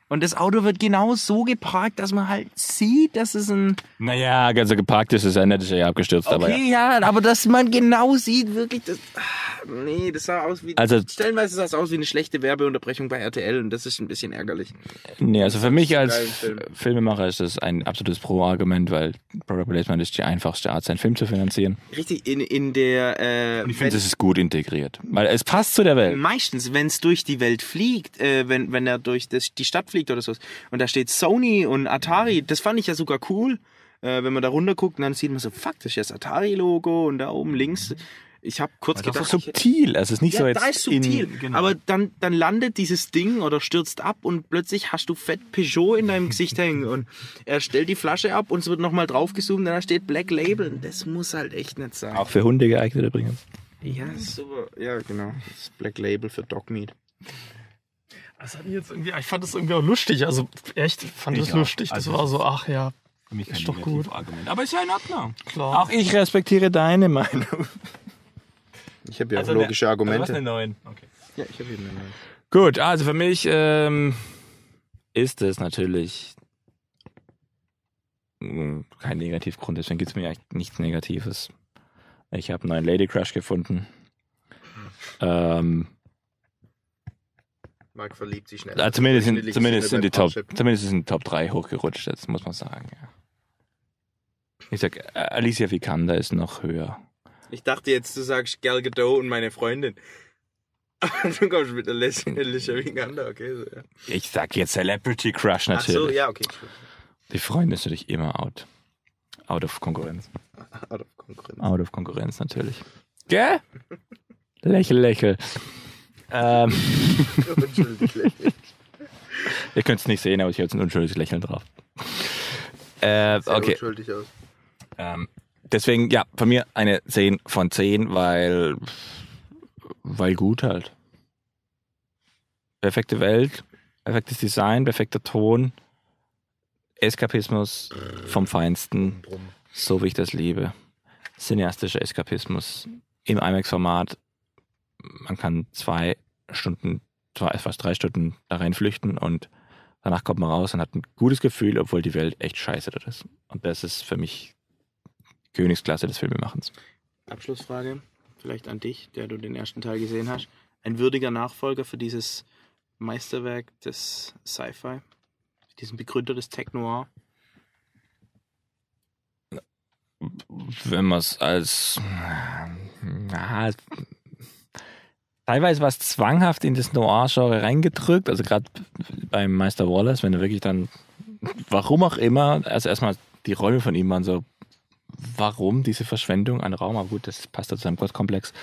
Und das Auto wird genau so geparkt, dass man halt sieht, dass es ein. Naja, also geparkt ist es ja nicht, ist ja abgestürzt, aber ja. Okay, ja, aber dass man genau sieht, wirklich, das. ah, Nee, das sah aus wie. Also- stellenweise sah es aus wie eine schlechte Werbeunterbrechung bei RTL und das ist ein bisschen ärgerlich. Nee, also für mich als Film. Filmemacher ist das ein absolutes Pro-Argument, weil Product Placement ist die einfachste Art, seinen Film zu finanzieren. Richtig, in, in der. Äh, Und ich finde, es ist gut integriert. Weil es passt zu der Welt. Meistens, wenn es durch die Welt fliegt, äh, wenn, wenn er durch das, die Stadt fliegt oder so, und da steht Sony und Atari, das fand ich ja sogar cool. Äh, wenn man da runter guckt, dann sieht man so, fuck, das ist ja das Atari-Logo und da oben links. Ich habe kurz Das ist gedacht, ich hätte- subtil. Also es ist nicht ja, so jetzt da ist subtil. in, genau. Aber dann, dann landet dieses Ding oder stürzt ab und plötzlich hast du fett Peugeot in deinem Gesicht hängen und er stellt die Flasche ab und es wird nochmal draufgezoomt und da steht Black Label. Und Das muss halt echt nicht sein. auch für Hunde geeignet übrigens. Ja, super. Ja, genau. Das Black Label für Dogmeat. Das hat jetzt irgendwie, ich fand das irgendwie auch lustig. Also echt, ich fand Ich das auch. lustig. Das Also- war so, ach ja, Für mich Ist doch gut. Argument. Aber ist ja in Ordnung. klar. Auch ich respektiere deine Meinung. Ich habe ja Also auch logische eine- Argumente. Was eine neuen. Okay. Ja, ich habe eben eine. Gut, also für mich ähm, ist es natürlich mh, kein Negativgrund, deswegen gibt es mir eigentlich nichts Negatives. Ich habe einen neuen Lady Crush gefunden. Ähm, Marc verliebt sich schnell. äh, zumindest in, zumindest in die Top, zumindest in die Top 3 hochgerutscht, das muss man sagen. Ja. Ich sag, äh, Alicia Vikander ist noch höher. Ich dachte jetzt, du sagst Gal Gadot und meine Freundin. Du kommst mit Alicia Alicia Vikander, okay. So, ja. Ich sag jetzt Celebrity Crush Ach natürlich. so, ja, okay. Die Freundin ist natürlich immer out. Out of Konkurrenz. Out of Konkurrenz. Out of Konkurrenz natürlich. Gell? Lächel, lächel. Ähm, Unschuldig lächeln. ihr könnt es nicht sehen, aber ich habe jetzt ein unschuldiges Lächeln drauf. Äh, okay. unschuldig aus. Ähm, deswegen, ja, von mir eine 10 von 10, weil, weil gut halt. Perfekte Welt, perfektes Design, perfekter Ton, Eskapismus vom Feinsten, so wie ich das liebe. Cineastischer Eskapismus im IMAX-Format. Man kann zwei Stunden, zwei, fast drei Stunden da reinflüchten und danach kommt man raus und hat ein gutes Gefühl, obwohl die Welt echt scheiße dort ist. Und das ist für mich Königsklasse des Filmemachens. Abschlussfrage, vielleicht an dich, der du den ersten Teil gesehen hast. Ein würdiger Nachfolger für dieses Meisterwerk des Sci-Fi, diesen Begründer des Tech Noir. Wenn man es als na, teilweise was zwanghaft in das Noir-Genre reingedrückt, also gerade beim Meister Wallace, wenn er wirklich dann, warum auch immer, also erstmal die Rolle von ihm waren so, warum diese Verschwendung an Raum, aber gut, das passt ja zu seinem Gottkomplex.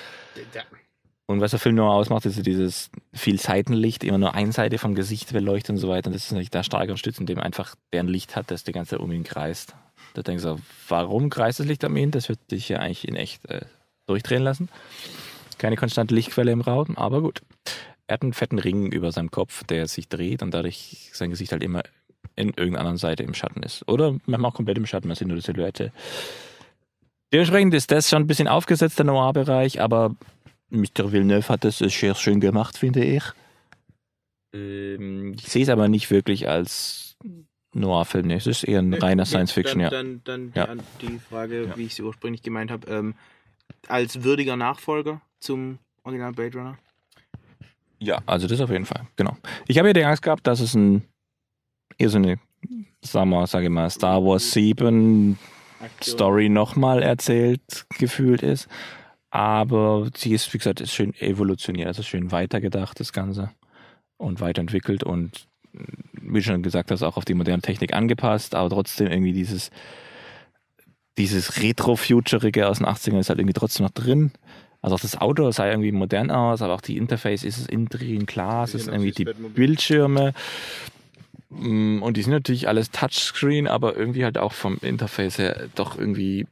Und was der Film nur ausmacht, ist dieses viel Seitenlicht, immer nur eine Seite vom Gesicht beleuchtet und so weiter. Und das ist natürlich da stark unterstützt, indem einfach der ein Licht hat, das die ganze Zeit um ihn kreist. Da denkst du, warum kreist das Licht um ihn? Das wird dich ja eigentlich in echt äh, durchdrehen lassen. Keine konstante Lichtquelle im Raum, aber gut. Er hat einen fetten Ring über seinem Kopf, der sich dreht und dadurch sein Gesicht halt immer in irgendeiner anderen Seite im Schatten ist. Oder manchmal auch komplett im Schatten, man sieht nur die Silhouette. Dementsprechend ist das schon ein bisschen aufgesetzt, der Noir-Bereich, aber Mr. Villeneuve hat das sehr schön gemacht, finde ich. Ähm, ich sehe es aber nicht wirklich als Noir-Film. Nee, es ist eher ein reiner Science-Fiction, dann, ja. Dann, dann Ja. die, die Frage, Ja. wie ich sie ursprünglich gemeint habe, ähm, als würdiger Nachfolger zum Original Blade Runner. Ja, also das auf jeden Fall, genau. Ich habe ja die Angst gehabt, dass es ein eher so eine, sagen wir, sage ich mal, Star Wars 7 Aktion. Story nochmal erzählt gefühlt ist. Aber sie ist, wie gesagt, ist schön evolutioniert, also schön weitergedacht, das Ganze. Und weiterentwickelt und wie du schon gesagt hast, auch auf die moderne Technik angepasst, aber trotzdem irgendwie dieses, dieses Retro-Futurige aus den 80ern ist halt irgendwie trotzdem noch drin. Also auch das Auto sah irgendwie modern aus, aber auch die Interface ist es innen drin klar, es ist Genau, irgendwie sie die ist Batmobil. Bildschirme. Mm, Und die sind natürlich alles Touchscreen, aber irgendwie halt auch vom Interface her doch irgendwie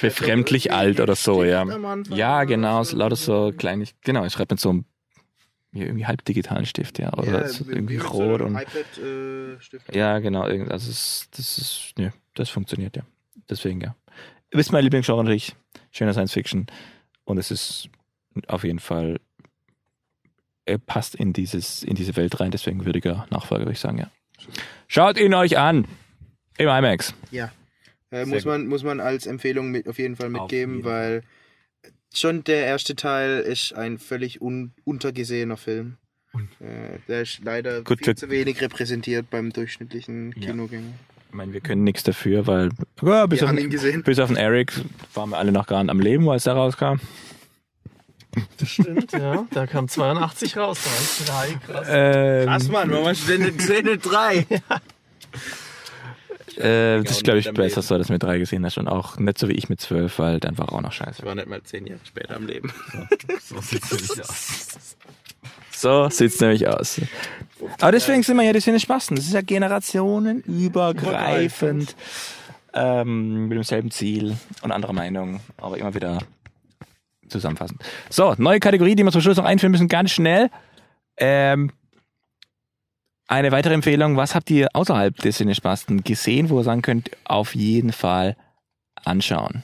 befremdlich alt oder so, ja. Ja, genau, so lauter so kleine, genau, ich schreibe mit so einem irgendwie halb digitalen Stift, ja. Oder so irgendwie so rot einem und. iPad-Stift. Ja, genau. Also es, das ist, nö, das funktioniert ja. Deswegen ja. Ihr wisst mein Lieblingsgenre natürlich, schöner Science Fiction. Und es ist auf jeden Fall, er passt in dieses, in diese Welt rein, deswegen würdiger Nachfolger, würde ich sagen, ja. Schaut ihn euch an! Im IMAX. Ja. Äh, muss, man, muss man als Empfehlung mit, auf jeden Fall mitgeben, jeden weil schon der erste Teil ist ein völlig un untergesehener Film. Äh, der ist leider Gut, viel zu wenig repräsentiert beim durchschnittlichen Ja. Kinogänger. Meine, wir können nichts dafür, weil ja, bis, auf, bis auf den Eric waren wir alle noch gar nicht am Leben, als der rauskam. Stimmt, ja. Da kam 82 raus, ich drei, krass. Ähm, Krass, Mann, warum hast du denn gesehen? Nicht drei? äh, das ist, glaube ich, besser so, dass du mit drei gesehen hast und auch nicht so wie ich mit zwölf, weil dann war er auch noch scheiße. Ich war nicht mal zehn Jahre später am Leben. So sieht's nämlich aus. So sieht's nämlich aus. Aber deswegen sind wir ja die Cinespasten. Das ist ja generationenübergreifend. Ähm, mit demselben Ziel und anderer Meinung, aber immer wieder zusammenfassen. So, neue Kategorie, die wir zum Schluss noch einführen müssen, ganz schnell. Ähm, eine weitere Empfehlung, was habt ihr außerhalb des Cinespasten gesehen, wo ihr sagen könnt, auf jeden Fall anschauen?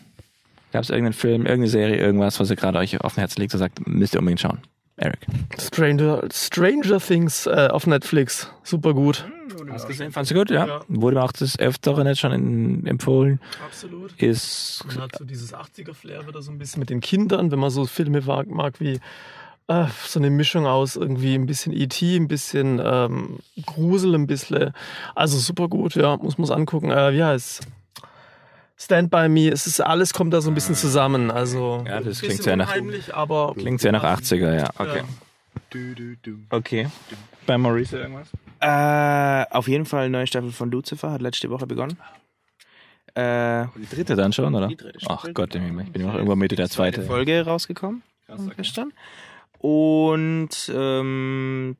Gab es irgendeinen Film, irgendeine Serie, irgendwas, was ihr gerade euch auf dem Herzen liegt, so sagt, müsst ihr unbedingt schauen. Eric. Stranger, Stranger Things äh, auf Netflix. Super gut. Hast du gesehen? Fandst du gut? Ja. Ja. Wurde mir auch das Öfteren jetzt schon in, empfohlen. Absolut. Ist Man hat so dieses 80er-Flair wieder so ein bisschen mit den Kindern, wenn man so Filme mag, mag wie äh, so eine Mischung aus irgendwie ein bisschen E.T., ein bisschen ähm, Grusel, ein bisschen. Also super gut, ja, muss man es angucken. Äh, wie heißt Stand by Me, es ist alles kommt da so ein bisschen zusammen. Also Ja, das klingt sehr nach- aber klingt sehr nach 80er, ja. Okay. Okay. Bei Maurice irgendwas? Äh, auf jeden Fall eine neue Staffel von Lucifer, hat letzte Woche begonnen. Äh, Die dritte dann schon, oder? Die dritte Ach. Gott, ich bin noch irgendwo Mitte der zweite. Folge rausgekommen gestern. Und ähm,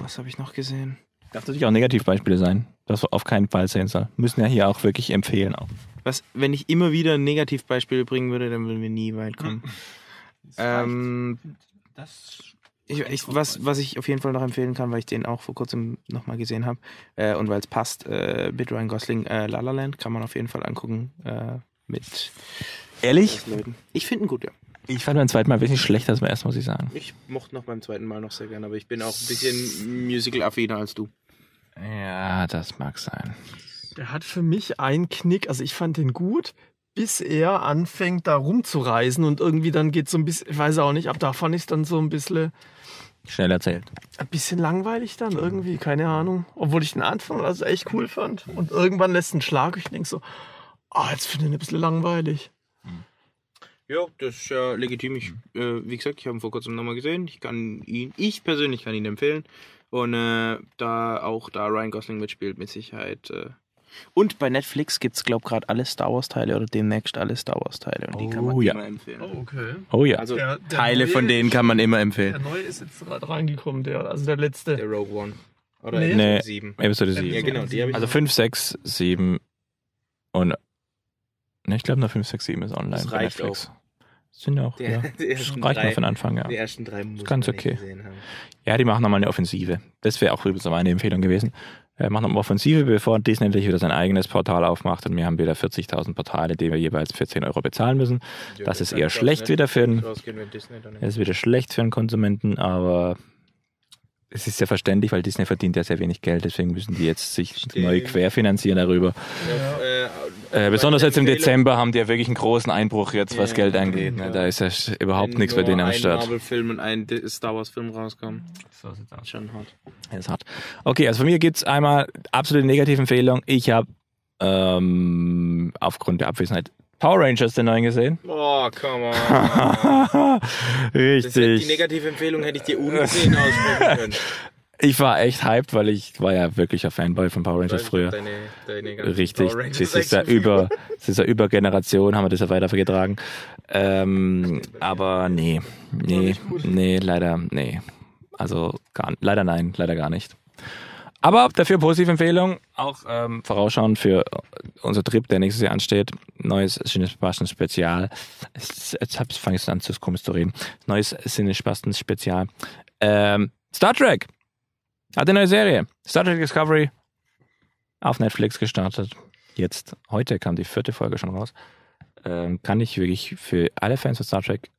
was habe ich noch gesehen? Darf natürlich auch Negativbeispiele sein, das auf keinen Fall sehen soll. Müssen ja hier auch wirklich empfehlen. Auch. Was, wenn ich immer wieder ein Negativbeispiel bringen würde, dann würden wir nie weit kommen. ähm, ich, ich, was, was ich auf jeden Fall noch empfehlen kann, weil ich den auch vor kurzem nochmal gesehen habe äh, und weil es passt, äh, mit Ryan Gosling, äh, La La Land kann man auf jeden Fall angucken äh, mit Ehrlich? Leuten. Ich finde ihn gut, ja. Ich fand beim zweiten Mal wesentlich schlechter als beim ersten, muss ich sagen. Ich mochte noch beim zweiten Mal noch sehr gern, aber ich bin auch ein bisschen musical-affiner als du. Ja, das mag sein. Der hat für mich einen Knick, also ich fand den gut, bis er anfängt da rumzureisen und irgendwie dann geht so ein bisschen, ich weiß auch nicht, ab da fand ich es dann so ein bisschen, Schnell erzählt. ein bisschen langweilig dann irgendwie, keine Ahnung. Obwohl ich den Anfang also echt cool fand. Und irgendwann lässt ein Schlag, ich denke so, ah, jetzt finde ich ihn ein bisschen langweilig. Ja, das ist ja legitim. Ich, äh, wie gesagt, ich habe ihn vor kurzem nochmal gesehen. Ich kann ihn, ich persönlich kann ihn empfehlen. Und äh, da auch da Ryan Gosling mitspielt, mit Sicherheit. Äh. Und bei Netflix gibt es, glaube ich, gerade alle Star Wars-Teile oder demnächst alle Star Wars-Teile. Und die kann man Oh, ja. immer empfehlen. okay. Oh ja. Also Der- der Teile neue- von denen kann man immer Der empfehlen. neue ist jetzt gerade reingekommen, der, also der letzte. Der Rogue One. Oder Nee. Episode Nee. 7. Episode 7. Ja, genau, die Also noch. 5, 6, 7 und. Ne, ich glaube nur 5, 6, 7 ist online. Das bei reicht Netflix. Sind auch. Der- ja. Das reicht drei- mal für den Anfang, ja. Die ersten drei muss Ganz okay. gesehen haben. Ja, die machen nochmal eine Offensive. Das wäre auch übrigens meine Empfehlung gewesen. Äh, machen eine Offensive, bevor Disney endlich wieder sein eigenes Portal aufmacht und wir haben wieder 40.000 Portale, die wir jeweils für 10 Euro bezahlen müssen. Ja, Das ist eher schlecht wieder für Das ist wieder schlecht für einen Konsumenten, aber es ist ja verständlich, weil Disney verdient ja sehr wenig Geld, deswegen müssen die jetzt sich Stimmt. neu querfinanzieren darüber. Ja, äh, Äh, besonders jetzt im Empfehlung- Dezember haben die ja wirklich einen großen Einbruch jetzt, was Ja, Geld angeht. ja. Ne? Da ist ja überhaupt wenn nichts bei denen am ein Start. Marvel-Film und ein Star Wars-Film rauskam. Sieht's aus. Schon hart. Das ist hart. Okay, also von mir gibt's einmal absolute Negativempfehlung. Ich habe ähm, aufgrund der Abwesenheit Power Rangers den neuen gesehen. Oh, come on. Das hätte, die Richtig. negative Empfehlung hätte ich dir ungesehen aussprechen können. Ich war echt hyped, weil ich war ja wirklicher Fanboy von Power Rangers früher. Deine, deine ganzen Richtig, Rangers das ist ja über, das ist ja über Generation, haben wir das ja weitergetragen. Ähm, aber nee, nee, nee, leider, nee. Also gar, leider nein, leider gar nicht. Aber dafür positive Empfehlung, auch ähm, vorausschauend für unser Trip, der nächstes Jahr ansteht. Neues Sinnespasten Spezial. Es- Jetzt fange ich an, zu komisch zu reden. Neues Sinnespasten Spezial. Ähm, Star Trek hat eine neue Serie. Star Trek Discovery auf Netflix gestartet. Jetzt, heute kam die vierte Folge schon raus. Ähm, kann ich wirklich für alle Fans von Star Trek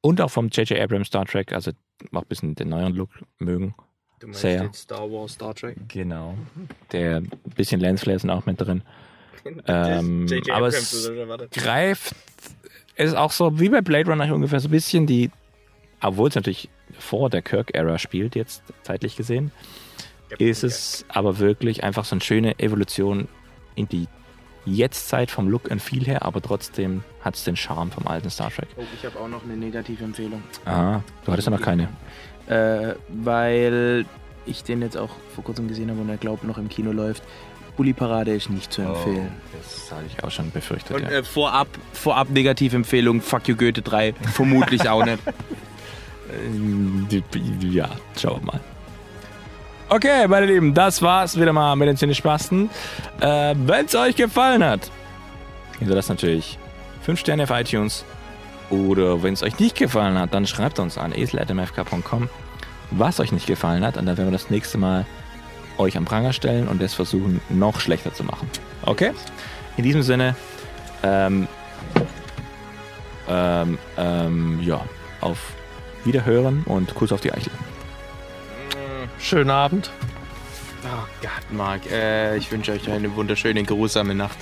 und auch vom J.J. Abrams Star Trek, also auch ein bisschen den neueren Look mögen. Du meinst Sehr. Star Wars, Star Trek? Genau. Der ein bisschen Lensflares sind auch mit drin. Ähm, aber es greift, ist auch so wie bei Blade Runner ungefähr so ein bisschen die, obwohl es natürlich vor der Kirk-Ära spielt, jetzt zeitlich gesehen, ist es aber wirklich einfach so eine schöne Evolution in die Jetztzeit vom Look and Feel her, aber trotzdem hat es den Charme vom alten Star Trek. Oh, ich habe auch noch eine negative Empfehlung. Ah, du hattest ja noch keine. Äh, weil ich den jetzt auch vor kurzem gesehen habe und er glaubt noch im Kino läuft. Bully Parade ist nicht zu empfehlen. Das habe ich auch schon befürchtet. Und ja. äh, vorab, vorab Negativempfehlung, Fuck You Goethe 3. Vermutlich auch nicht. Äh, Ja, schauen wir mal. Okay, meine Lieben, das war's wieder mal mit den Cinespasten. Äh, Wenn es euch gefallen hat, hinterlasst natürlich 5 Sterne auf iTunes. Oder wenn es euch nicht gefallen hat, dann schreibt uns an esel.mfk.com, was euch nicht gefallen hat. Und dann werden wir das nächste Mal euch am Pranger stellen und es versuchen, noch schlechter zu machen. Okay? In diesem Sinne, ähm, ähm, ähm, ja, auf Wiederhören und Kuss auf die Eichel. Schönen Abend. Oh Gott, Marc. Äh, ich wünsche euch eine wunderschöne, geruhsame Nacht.